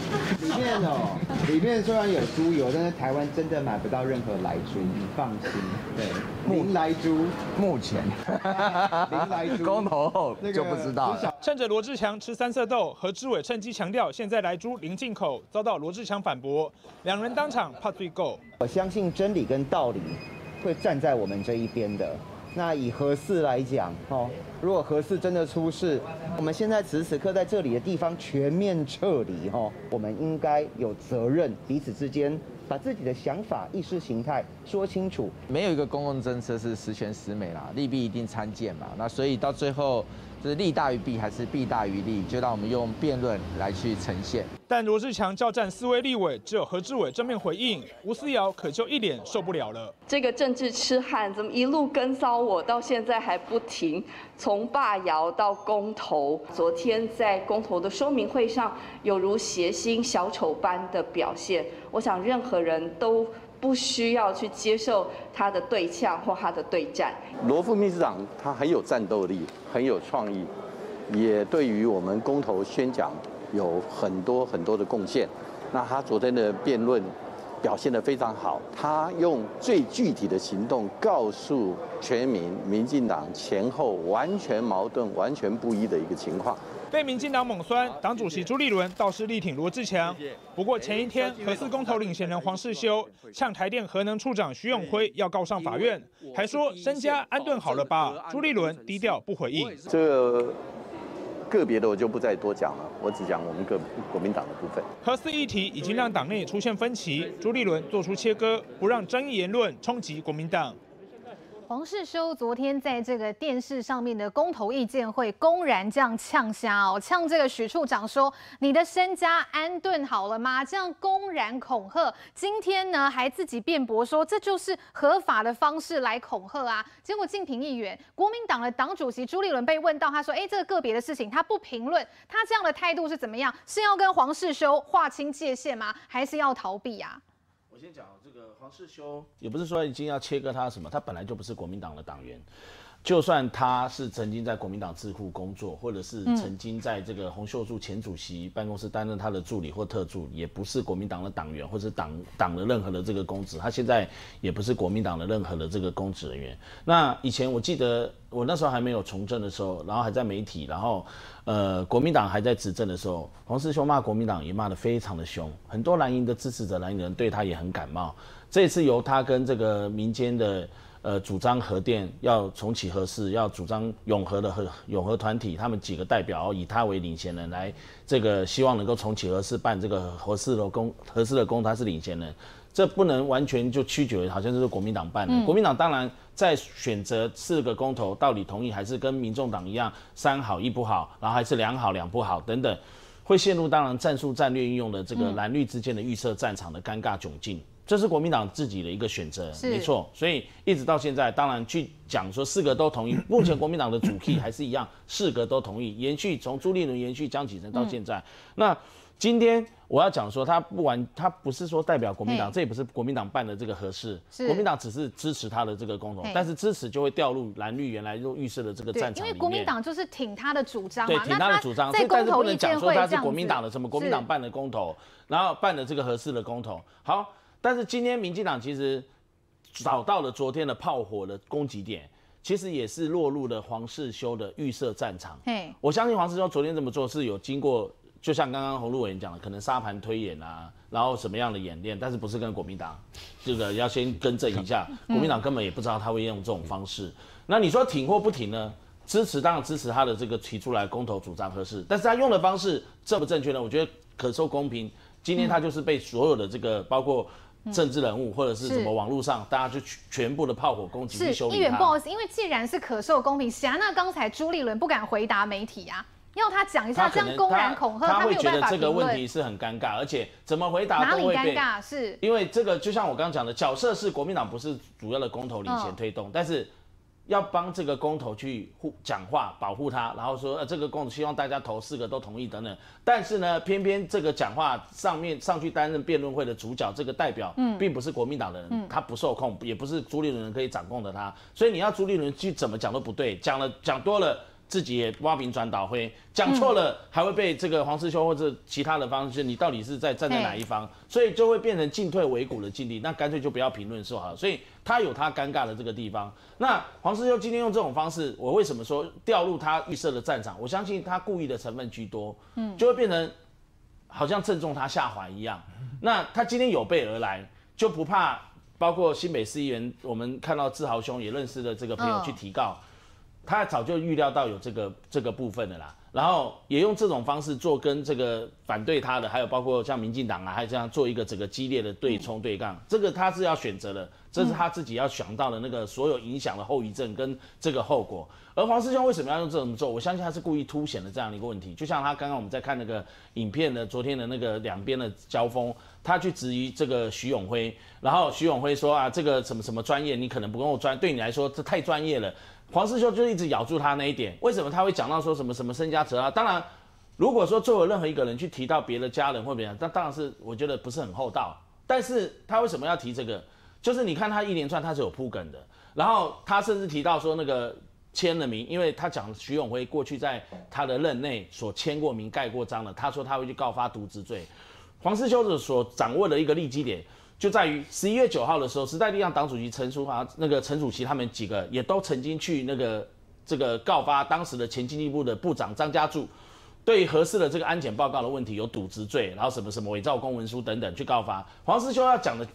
里面哦，里面虽然有猪油，但是台湾真的买不到任何莱猪，你放心。对，零莱猪，目前零莱猪，公投后就不知道。趁着罗志强吃三色豆，何志伟趁机强调现在莱猪零进口，遭到罗志强反驳，两人当场拍水果。我相信真理跟道理会站在我们这一边的。那以何氏来讲，哦，如果何氏真的出事，我们现在此时此刻在这里的地方全面撤离，哦，我们应该有责任彼此之间把自己的想法、意识形态说清楚。没有一个公共政策是十全十美啦，利弊一定参见嘛。那所以到最后。是利大于弊还是弊大于利？就让我们用辩论来去呈现。但罗志强叫战四位立委，只有何志伟正面回应，吴思瑶可就一脸受不了了。这个政治痴汉怎么一路跟骚我，到现在还不停，从罢窑到公投。昨天在公投的说明会上，有如谐星小丑般的表现，我想任何人都。不需要去接受他的对呛或他的对战。罗副秘书长他很有战斗力，很有创意，也对于我们公投宣讲有很多很多的贡献。那他昨天的辩论表现得非常好，他用最具体的行动告诉全民，民进党前后完全矛盾、完全不一的一个情况。被民进党猛酸，党主席朱立伦倒是力挺罗志强。不过前一天核四公投领衔人黄世修向台电核能处长徐永辉要告上法院，还说身家安顿好了吧？朱立伦低调不回应。这个个别的我就不再多讲了，我只讲我们个国民党的部分。核四议题已经让党内出现分歧，朱立伦做出切割，不让争议言论冲击国民党。黄世修昨天在这个电视上面的公投意见会，公然这样呛瞎哦，呛这个许处长说：“你的身家安顿好了吗？”这样公然恐吓。今天呢，还自己辩驳说这就是合法的方式来恐吓啊。结果敬平议员，国民党的党主席朱立伦被问到，他说：“哎，这个个别的事情他不评论，他这样的态度是怎么样？是要跟黄世修划清界限吗？还是要逃避啊？”先讲这个黄世修，也不是说已经要切割他什么，他本来就不是国民党的党员。就算他是曾经在国民党智库工作，或者是曾经在这个洪秀柱前主席办公室担任他的助理或特助，也不是国民党的党员，或者党党的任何的这个公职。他现在也不是国民党的任何的这个公职人员。那以前我记得我那时候还没有从政的时候，然后还在媒体，然后呃国民党还在执政的时候，黄师兄骂国民党也骂得非常的凶，很多蓝营的支持者、蓝营人对他也很感冒。这次由他跟这个民间的。呃，主张核电要重启核四，要主张永和的核永和团体，他们几个代表以他为领衔人来，这个希望能够重启核四，办这个核四的工核四的工，他是领衔人，这不能完全就曲解为好像就是国民党办的。嗯、国民党当然在选择四个公投到底同意还是跟民众党一样三好一不好，然后还是两好两不好等等，会陷入当然战术战略运用的这个蓝绿之间的预设战场的尴尬窘境。这是国民党自己的一个选择，没错。所以一直到现在，当然去讲说四个都同意。<laughs> 目前国民党的主 key 还是一样，四个都同意，延续从朱立伦延续江启臣到现在。嗯、那今天我要讲说，他不完，他不是说代表国民党，这也不是国民党办的这个合适，国民党只是支持他的这个公投，但是支持就会掉入蓝绿原来就预设的这个战场。因为国民党就是挺他的主张嘛，对，挺他的主张，在公投意见会这样子，但是不能讲说他是国民党的什么国民党办的公投，然后办的这个合适的公投，好。但是今天民进党其实找到了昨天的炮火的攻击点，其实也是落入了黄世修的预设战场。我相信黄世修昨天这么做是有经过，就像刚刚洪路委员讲的，可能沙盘推演啊，然后什么样的演练，但是不是跟国民党这个要先更正一下，<laughs> 国民党根本也不知道他会用这种方式。那你说挺或不挺呢？支持当然支持他的这个提出来公投主张合适，但是他用的方式正不正确呢？我觉得可受公平。今天他就是被所有的这个包括。政治人物或者是什么网络上，大家就全部的炮火攻击去修理他。议员不好意思，因为既然是可受公平，霞那刚才朱立伦不敢回答媒体啊，要他讲一下这样公然恐吓，他，会觉得这个问题是很尴尬，而且怎么回答都会被。哪里尴尬？是因为这个就像我刚刚讲的，角色是国民党不是主要的公投领衔推动，嗯、但是。要帮这个公投去护讲话，保护他，然后说呃这个公投希望大家投四个都同意等等。但是呢，偏偏这个讲话上面上去担任辩论会的主角，这个代表并不是国民党的人，嗯、他不受控，也不是朱立伦可以掌控的他。所以你要朱立伦去怎么讲都不对，讲了讲多了。自己也挖饼转倒灰，讲错了还会被这个黄世修或者其他的方式，你到底是在站在哪一方？所以就会变成进退维谷的境地。那干脆就不要评论说好了。所以他有他尴尬的这个地方。那黄世修今天用这种方式，我为什么说掉入他预设的战场？我相信他故意的成分居多，嗯，就会变成好像正中他下怀一样。那他今天有备而来，就不怕包括新北市议员，我们看到志豪兄也认识的这个朋友去提告。他早就预料到有这个这个部分的啦，然后也用这种方式做跟这个反对他的，还有包括像民进党啊，还有这样做一个整个激烈的对冲对杠，这个他是要选择的，这是他自己要想到的那个所有影响的后遗症跟这个后果。而黄师兄为什么要用这种做？我相信他是故意凸显了这样的一个问题，就像他刚刚我们在看那个影片的昨天的那个两边的交锋，他去质疑这个徐永辉，然后徐永辉说啊，这个什么什么专业，你可能不够专，对你来说这太专业了。黄世修就一直咬住他那一点，为什么他会讲到说什么什么身家折啊？当然，如果说作为任何一个人去提到别的家人或别人，那当然是我觉得不是很厚道。但是他为什么要提这个？就是你看他一连串他是有铺梗的，然后他甚至提到说那个签了名，因为他讲徐永辉过去在他的任内所签过名盖过章的，他说他会去告发渎职罪。黄士修的所掌握的一个利基点，就在于十一月九号的时候，时代力量党主席陈淑华、那个陈主席他们几个也都曾经去那个这个告发当时的前经济部的部长张家柱，对核四的这个安检报告的问题有渎职罪，然后什么什么伪造公文书等等去告发。黄士修要讲的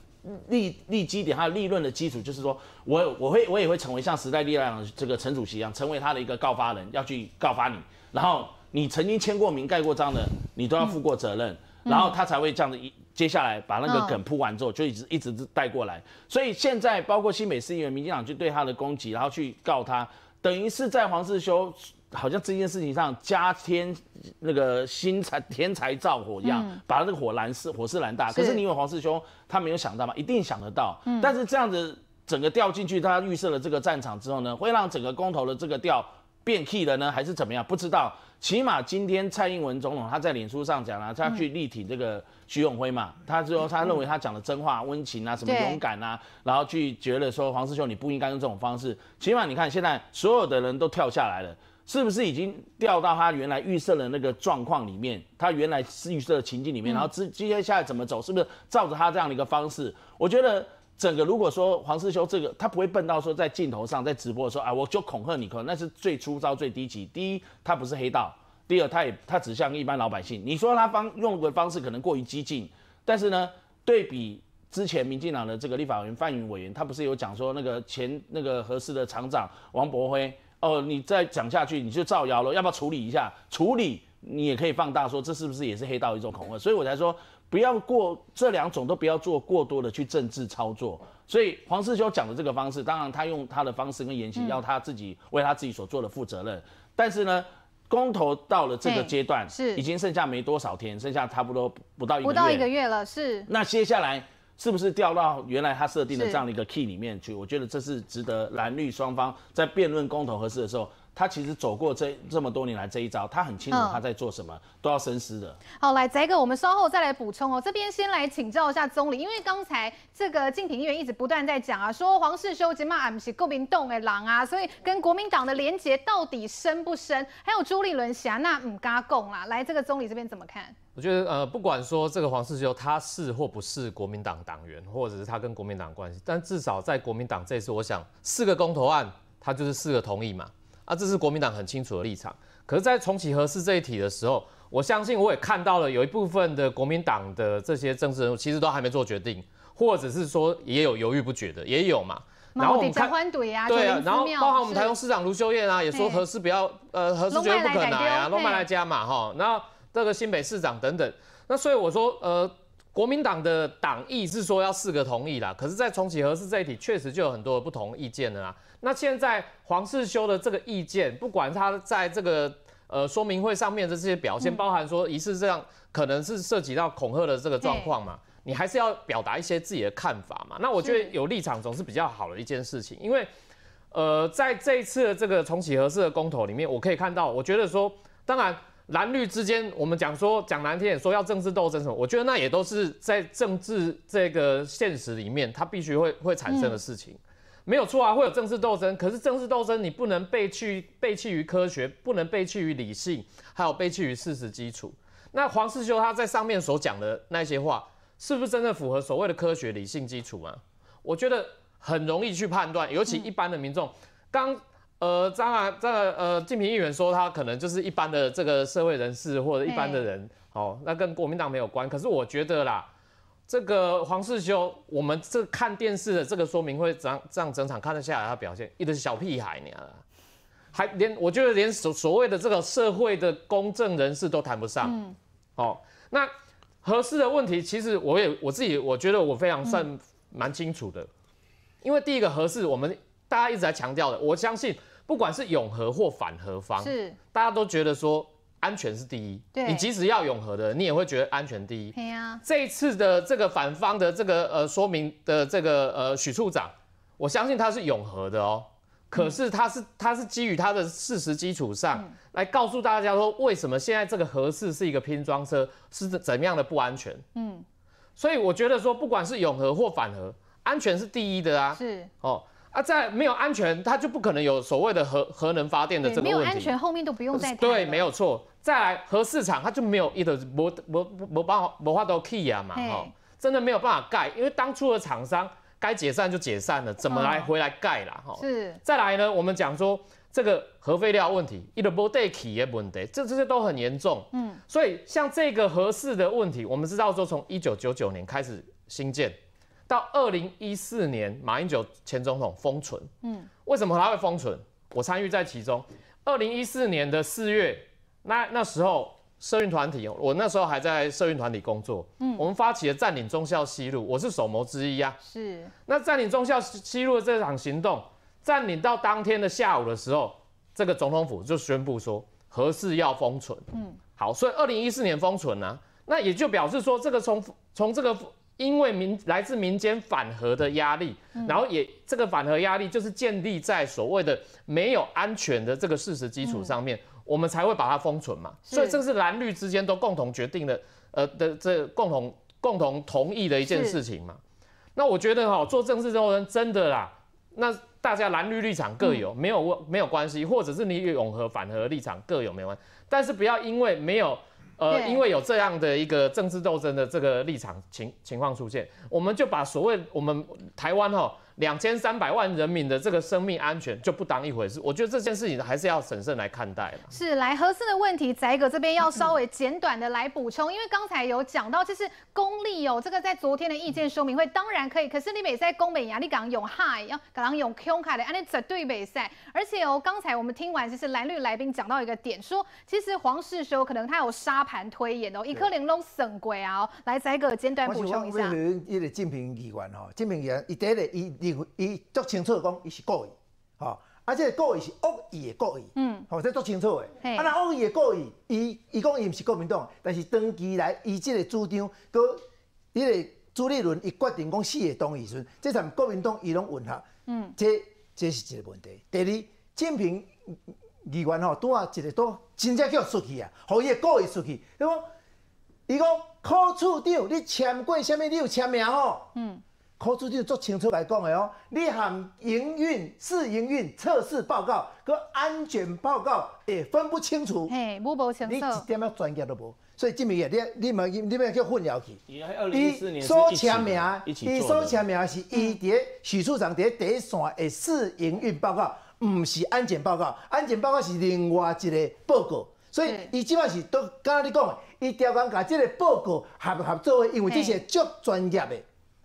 利利基点，他的立论的基础就是说，我我会我也会成为像时代力量这个陈主席一样，成为他的一个告发人，要去告发你，然后你曾经签过名盖过章的，你都要负过责任。然后他才会这样子一接下来把那个梗铺完之后，就一直一直带过来。所以现在包括新北市议员、民进党就对他的攻击，然后去告他，等于是在黄世修好像这件事情上加添那个新柴添柴造火一样，把那个火燃是火势燃大。可是你以为黄世修他没有想到吗？一定想得到。但是这样子整个调进去，他预设了这个战场之后呢，会让整个公投的这个调变 key 了呢，还是怎么样？不知道。起码今天蔡英文总统他在脸书上讲了，他去力挺这个徐永辉嘛，他说他认为他讲的真话、温情啊，什么勇敢啊，然后去觉得说黄世修你不应该用这种方式。起码你看现在所有的人都跳下来了，是不是已经掉到他原来预设的那个状况里面？他原来是预设的情境里面，然后接接下来怎么走？是不是照着他这样的一个方式？我觉得。整个如果说黄世修这个他不会笨到说在镜头上在直播的时候啊，我就恐吓你，可能那是最粗糙最低级。第一，他不是黑道；第二，他也他只像一般老百姓。你说他方用的方式可能过于激进，但是呢，对比之前民进党的这个立法委员范云委员，他不是有讲说那个前那个合适的厂长王伯辉哦，你再讲下去你就造谣了，要不要处理一下？处理你也可以放大说这是不是也是黑道一种恐吓？所以我才说。不要过这两种都不要做过多的去政治操作，所以黄世修讲的这个方式，当然他用他的方式跟言行，要他自己为他自己所做的负责任。但是呢，公投到了这个阶段，是已经剩下没多少天，剩下差不多不到一个月，不到一个月了，是。那接下来是不是掉到原来他设定的这样的一个 key 里面去？我觉得这是值得蓝绿双方在辩论公投合适的时候。他其实走过这这么多年来这一招，他很清楚他在做什么，嗯、都要深思的。好，来，翟哥，我们稍后再来补充哦。这边先来请教一下总理，因为刚才这个敬平议员一直不断在讲啊，说黄世修今嘛俺们是国民党的狼啊，所以跟国民党的连结到底深不深？还有朱立伦侠那唔嘎共啦，来，这个总理这边怎么看？我觉得呃，不管说这个黄世修他是或不是国民党党员，或者是他跟国民党关系，但至少在国民党这次，我想四个公投案，他就是四个同意嘛。啊，这是国民党很清楚的立场。可是，在重启核四这一题的时候，我相信我也看到了有一部分的国民党的这些政治人物，其实都还没做决定，或者是说也有犹豫不决的，也有嘛。然后我们看，对啊，然后包含我们台中市长卢秀燕啊，也说核四不要，呃，核四绝对不可能啊，都卖来加嘛，哈。然后这个新北市长等等，那所以我说，呃，国民党的党意是说要四个同意啦，可是，在重启核四这一题，确实就有很多的不同意见的啊。那现在黄世修的这个意见，不管他在这个呃说明会上面的这些表现，包含说疑似这样可能是涉及到恐吓的这个状况嘛，你还是要表达一些自己的看法嘛。那我觉得有立场总是比较好的一件事情，因为呃在这一次的这个重启核四的公投里面，我可以看到，我觉得说，当然蓝绿之间，我们讲说讲难听点说要政治斗争什么，我觉得那也都是在政治这个现实里面，它必须会会产生的事情。没有错啊，会有政治斗争。可是政治斗争，你不能背弃背弃于科学，不能背弃于理性，还有背弃于事实基础。那黄世修他在上面所讲的那些话，是不是真的符合所谓的科学理性基础啊？我觉得很容易去判断，尤其一般的民众。刚呃，当然这个呃，敬平议员说他可能就是一般的这个社会人士或者一般的人，哦，那跟国民党没有关。可是我觉得啦。这个黄世修，我们这看电视的这个说明会，这样这样整场看得下来，他表现一个小屁孩，你还连我觉得连所所谓的这个社会的公正人士都谈不上。嗯。哦，那合适的问题，其实我也我自己我觉得我非常算蛮清楚的，因为第一个合适，我们大家一直在强调的，我相信不管是永和或反核方，是大家都觉得说。安全是第一，对，你即使要永和的，你也会觉得安全第一。对啊，这一次的这个反方的这个呃说明的这个呃许处长，我相信他是永和的哦，可是他是他是基于他的事实基础上来告诉大家说，为什么现在这个核四是一个拼装车，是怎么样的不安全？嗯，所以我觉得说，不管是永和或反核，安全是第一的啊。是哦，啊，在没有安全，它就不可能有所谓的核核能发电的这个问题。没有安全，后面都不用再谈。对，没有错。再来核市场，它就没有一个没没没办法没法都 key 啊嘛，哈，真的没有办法盖，因为当初的厂商该解散就解散了，怎么来回来盖啦？哈、哦。是。再来呢，我们讲说这个核废料问题，一个没得起的问题，这这些都很严重。嗯。所以像这个核四的问题，我们知道说从一九九九年开始兴建。到二零一四年，马英九前总统封存。嗯，为什么他会封存？我参与在其中。二零一四年的四月，那那时候社运团体，我那时候还在社运团体工作。嗯，我们发起了占领中校西路，我是首谋之一啊。是。那占领中校西路的这场行动，占领到当天的下午的时候，这个总统府就宣布说何事要封存。嗯，好，所以二零一四年封存呢，那也就表示说这个从从这个。因为民来自民间反核的压力，然后也这个反核压力就是建立在所谓的没有安全的这个事实基础上面，我们才会把它封存嘛。所以这是蓝绿之间都共同决定的，呃的这共同共同同意的一件事情嘛。那我觉得哈，做政治之人真的啦，那大家蓝绿立场各有，没有问没有关系，或者是你永和反核立场各有没关系，但是不要因为没有。呃，因为有这样的一个政治斗争的这个立场情情况出现，我们就把所谓我们台湾哈。两千三百万人民的这个生命安全就不当一回事，我觉得这件事情还是要审慎来看待。是，来核四的问题，翟哥这边要稍微简短的来补充，因为刚才有讲到，就是公立哦，这个在昨天的意见说明会当然可以，可是你北塞公美亚，你刚用嗨，要刚用 Q 卡的，安尼绝对北赛。而且哦，刚才我们听完，就是蓝绿来宾讲到一个点，说其实黄世修可能他有沙盘推演哦，一颗玲珑省鬼啊，来翟哥简短补充一下。一个正平议员哈，正平议员一第一伊足清楚讲，伊是故意，吼，啊，这个故意是恶意的故意，嗯，吼，这足清楚的。啊，那恶意的故意，伊伊讲伊毋是国民党，但是长期来伊即个主张，佮伊个朱立伦伊决定讲四个党意时，这场国民党伊拢混合，嗯，这这是一个问题。第二，正平议员吼，拄啊一个都真正叫出去啊，互伊个故意出去，伊讲，伊讲柯处长，你签过啥物？你有签名吼？嗯。科主就做清楚来讲的哦，你含营运、试营运、测试报告跟安全报告也分不清楚，嘿，无无清楚，你一点仔专业都无，所以这边也你你们你们叫混淆去。伊所签名，伊所签名是伊伫许处长伫第一线的试营运报告，唔是安检报告，安检报告是另外一个报告，所以伊即摆是都刚刚你讲的，伊调工甲即个报告合不合作的，因为这是足专业的。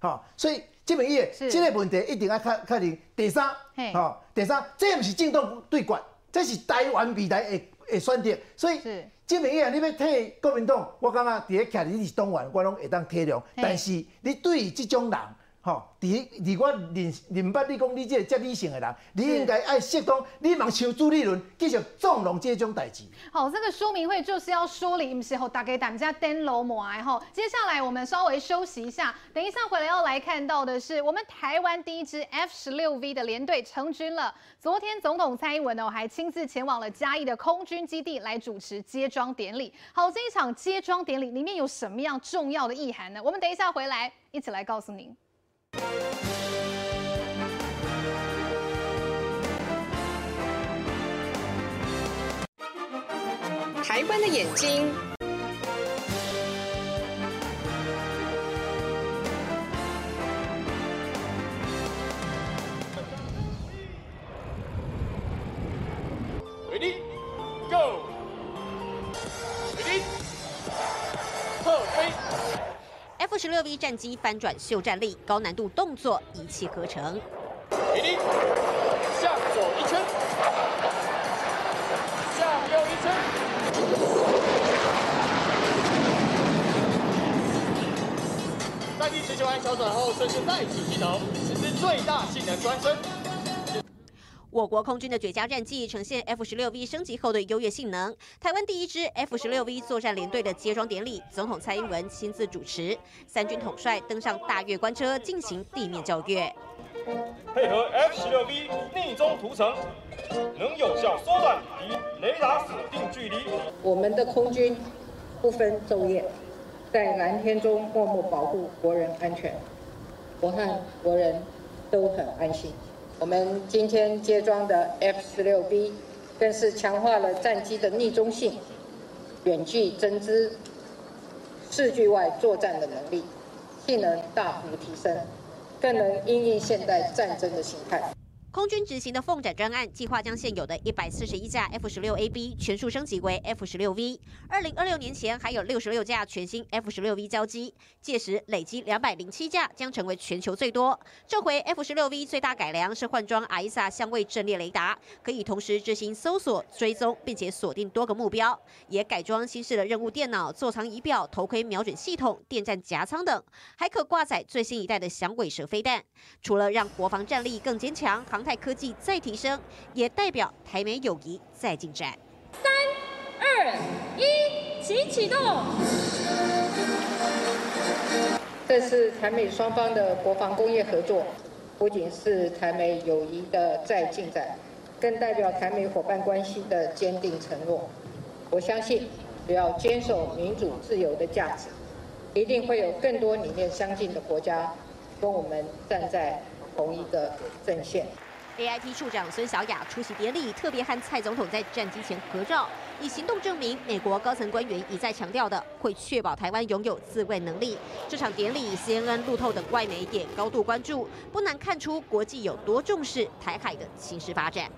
好，所以这么一，这个问题一定要确确定。第三，哦，第三，这毋是政党对决，这是台湾未来的的选择。所以，这么一，你要替国民党，我感觉第一徛你是党员，我拢会当体谅。但是，你对于这种人，吼，伫伫我认认捌你讲你这个接理性的人，你应该爱适当，你莫像朱立伦继续纵容这种代志。好，这个说明会就是要说理，不是吼大家大家登楼膜哎吼。接下来我们稍微休息一下，等一下回来要来看到的是我们台湾第一支 F 十六 V 的联队成军了。昨天总统蔡英文呢还亲自前往了嘉义的空军基地来主持接装典礼。好，这一场接装典礼里面有什么样重要的意涵呢？我们等一下回来一起来告诉您。台湾的眼睛 F 十六 V 战机翻转秀战力，高难度动作一气呵成。向左一圈，向右一圈。在地持球完小转后，顺势再起机头，实施最大性能转身。我国空军的绝佳战绩呈现 F 十六 V 升级后的优越性能。台湾第一支 F 十六 V 作战联队的接装典礼，总统蔡英文亲自主持，三军统帅登上大阅官车进行地面校阅。配合 F 十六 V 逆中图层，能有效缩短敌雷达锁定距离。我们的空军不分昼夜，在蓝天中默默保护国人安全，我和国人都很安心。我们今天接装的 F 十六 B，更是强化了战机的逆中性、远距侦知、视距外作战的能力，性能大幅提升，更能应应现代战争的形态。空军执行的凤展专案计划将现有的一百四十一架 F 十六 A B 全数升级为 F 十六 V。二零二六年前还有六十六架全新 F 十六 V 交机，届时累积两百零七架，将成为全球最多。这回 F 十六 V 最大改良是换装 AESA 相位阵列雷达，可以同时执行搜索、追踪，并且锁定多个目标。也改装新式的任务电脑、座舱仪表、头盔瞄准系统、电战夹舱等，还可挂载最新一代的响尾蛇飞弹。除了让国防战力更坚强，航太科技再提升，也代表台美友谊再进展。三、二、一，请启动。这是台美双方的国防工业合作，不仅是台美友谊的再进展，更代表台美伙伴关系的坚定承诺。我相信，只要坚守民主自由的价值，一定会有更多理念相近的国家跟我们站在同一个阵线。AIT 处长孙小雅出席典礼，特别和蔡总统在战机前合照，以行动证明美国高层官员一再强调的会确保台湾拥有自卫能力。这场典礼，CNN、路透等外媒也高度关注，不难看出国际有多重视台海的形势发展。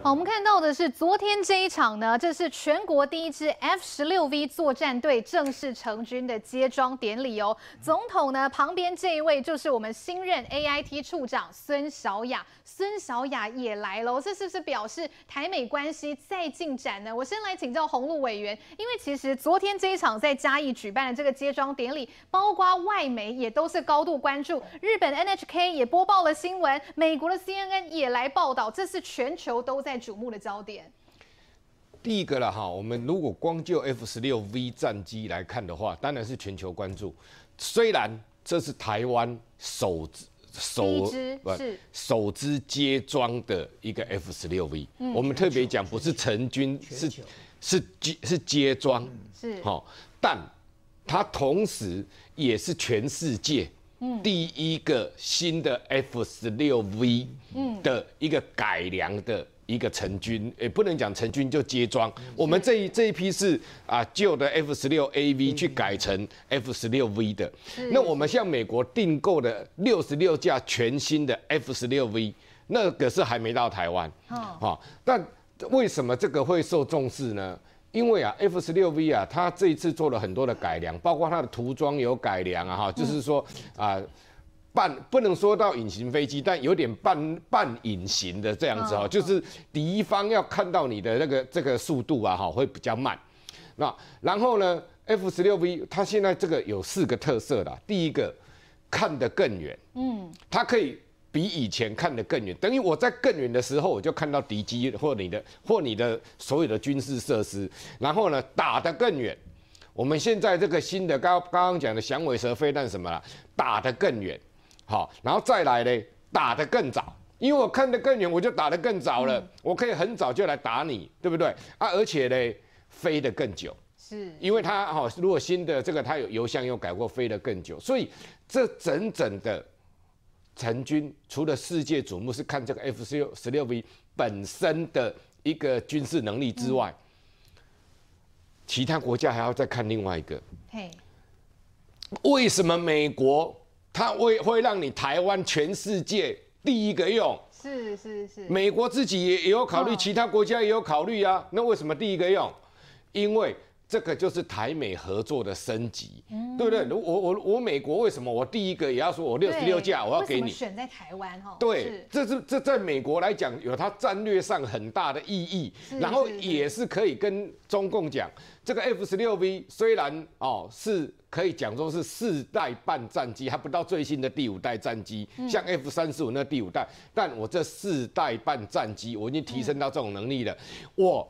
好，我们看到的是昨天这一场呢，这是全国第一支 F 十六 V 作战队正式成军的接装典礼哦。总统呢旁边这一位就是我们新任 AIT 处长孙小雅，孙小雅也来了，这是不是表示台美关系再进展呢？我先来请教鸿鹿委员，因为其实昨天这一场在嘉义举办的这个接装典礼，包括外媒也都是高度关注，日本 NHK 也播报了新闻，美国的 CNN 也来报道，这是全球都在。瞩目的焦点，第一个了哈，我们如果光就 F 十六 V 战机来看的话，当然是全球关注。虽然这是台湾首首不首支接装的一个 F 十六 V，我们特别讲不是成军，是是接是接装，是。好，但它同时也是全世界。第一个新的 F 十六 V 的一个改良的一个成军，也不能讲成军就接装。我们这一这一批是啊旧的 F 十六 AV 去改成 F 十六 V 的。那我们向美国订购的六十六架全新的 F 十六 V，那个是还没到台湾。好，那为什么这个会受重视呢？因为啊，F 十六 V 啊，它这一次做了很多的改良，包括它的涂装有改良啊，哈，就是说啊，半不能说到隐形飞机，但有点半半隐形的这样子哈，就是敌方要看到你的那个这个速度啊，哈，会比较慢。那然后呢，F 十六 V 它现在这个有四个特色啦，第一个看得更远，嗯，它可以。比以前看得更远，等于我在更远的时候，我就看到敌机或你的或你的所有的军事设施，然后呢，打得更远。我们现在这个新的刚刚刚讲的响尾蛇飞弹什么了，打得更远，好，然后再来呢，打得更早，因为我看得更远，我就打得更早了，嗯、我可以很早就来打你，对不对啊？而且呢，飞得更久，是，因为它哈，如果新的这个它有油箱又改过，飞得更久，所以这整整的。成军除了世界瞩目是看这个 F 十六十六 V 本身的一个军事能力之外，其他国家还要再看另外一个。为什么美国它会会让你台湾全世界第一个用？是是是。美国自己也也有考虑，其他国家也有考虑啊。那为什么第一个用？因为。这个就是台美合作的升级，嗯、对不对？我我我美国为什么我第一个也要说我六十六架我要给你？选在台湾哈？对，这是这在美国来讲有它战略上很大的意义，然后也是可以跟中共讲，这个 F 十六 V 虽然哦是可以讲说是四代半战机，还不到最新的第五代战机，嗯、像 F 三十五那第五代，但我这四代半战机我已经提升到这种能力了，嗯、我。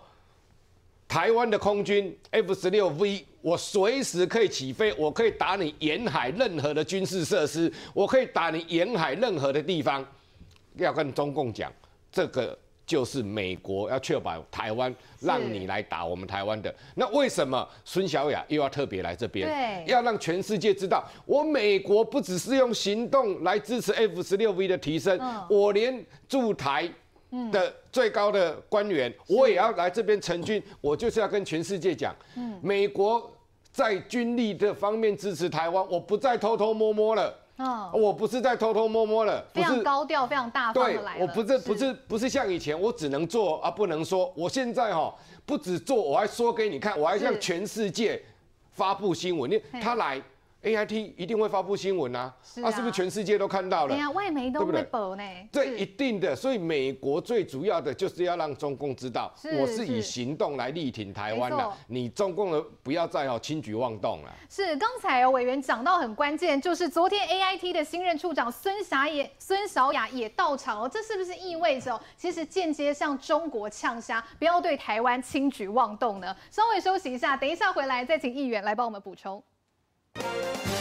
台湾的空军 F 十六 V，我随时可以起飞，我可以打你沿海任何的军事设施，我可以打你沿海任何的地方。要跟中共讲，这个就是美国要确保台湾，让你来打我们台湾的。那为什么孙小雅又要特别来这边？对，要让全世界知道，我美国不只是用行动来支持 F 十六 V 的提升，嗯、我连驻台的最高的官员，嗯、我也要来这边成军，我就是要跟全世界讲，嗯、美国在军力的方面支持台湾，我不再偷偷摸摸了。哦，我不是在偷偷摸摸了，非常高调、非常大方的来了。我不是不是不是像以前，我只能做而不能说。我现在哈，不止做，我还说给你看，我还向全世界发布新闻。你他来。A I T 一定会发布新闻啊，是不是全世界都看到了？对啊，外媒都会报呢。这一定的，所以美国最主要的就是要让中共知道，我是以行动来力挺台湾的。你中共的不要再哦轻举妄动了。是，刚才委员讲到很关键，就是昨天 A I T 的新任处长孙霞也孙小雅也到场哦，这是不是意味着其实间接向中国呛声，不要对台湾轻举妄动呢？稍微休息一下，等一下回来再请议员来帮我们补充。Thank you.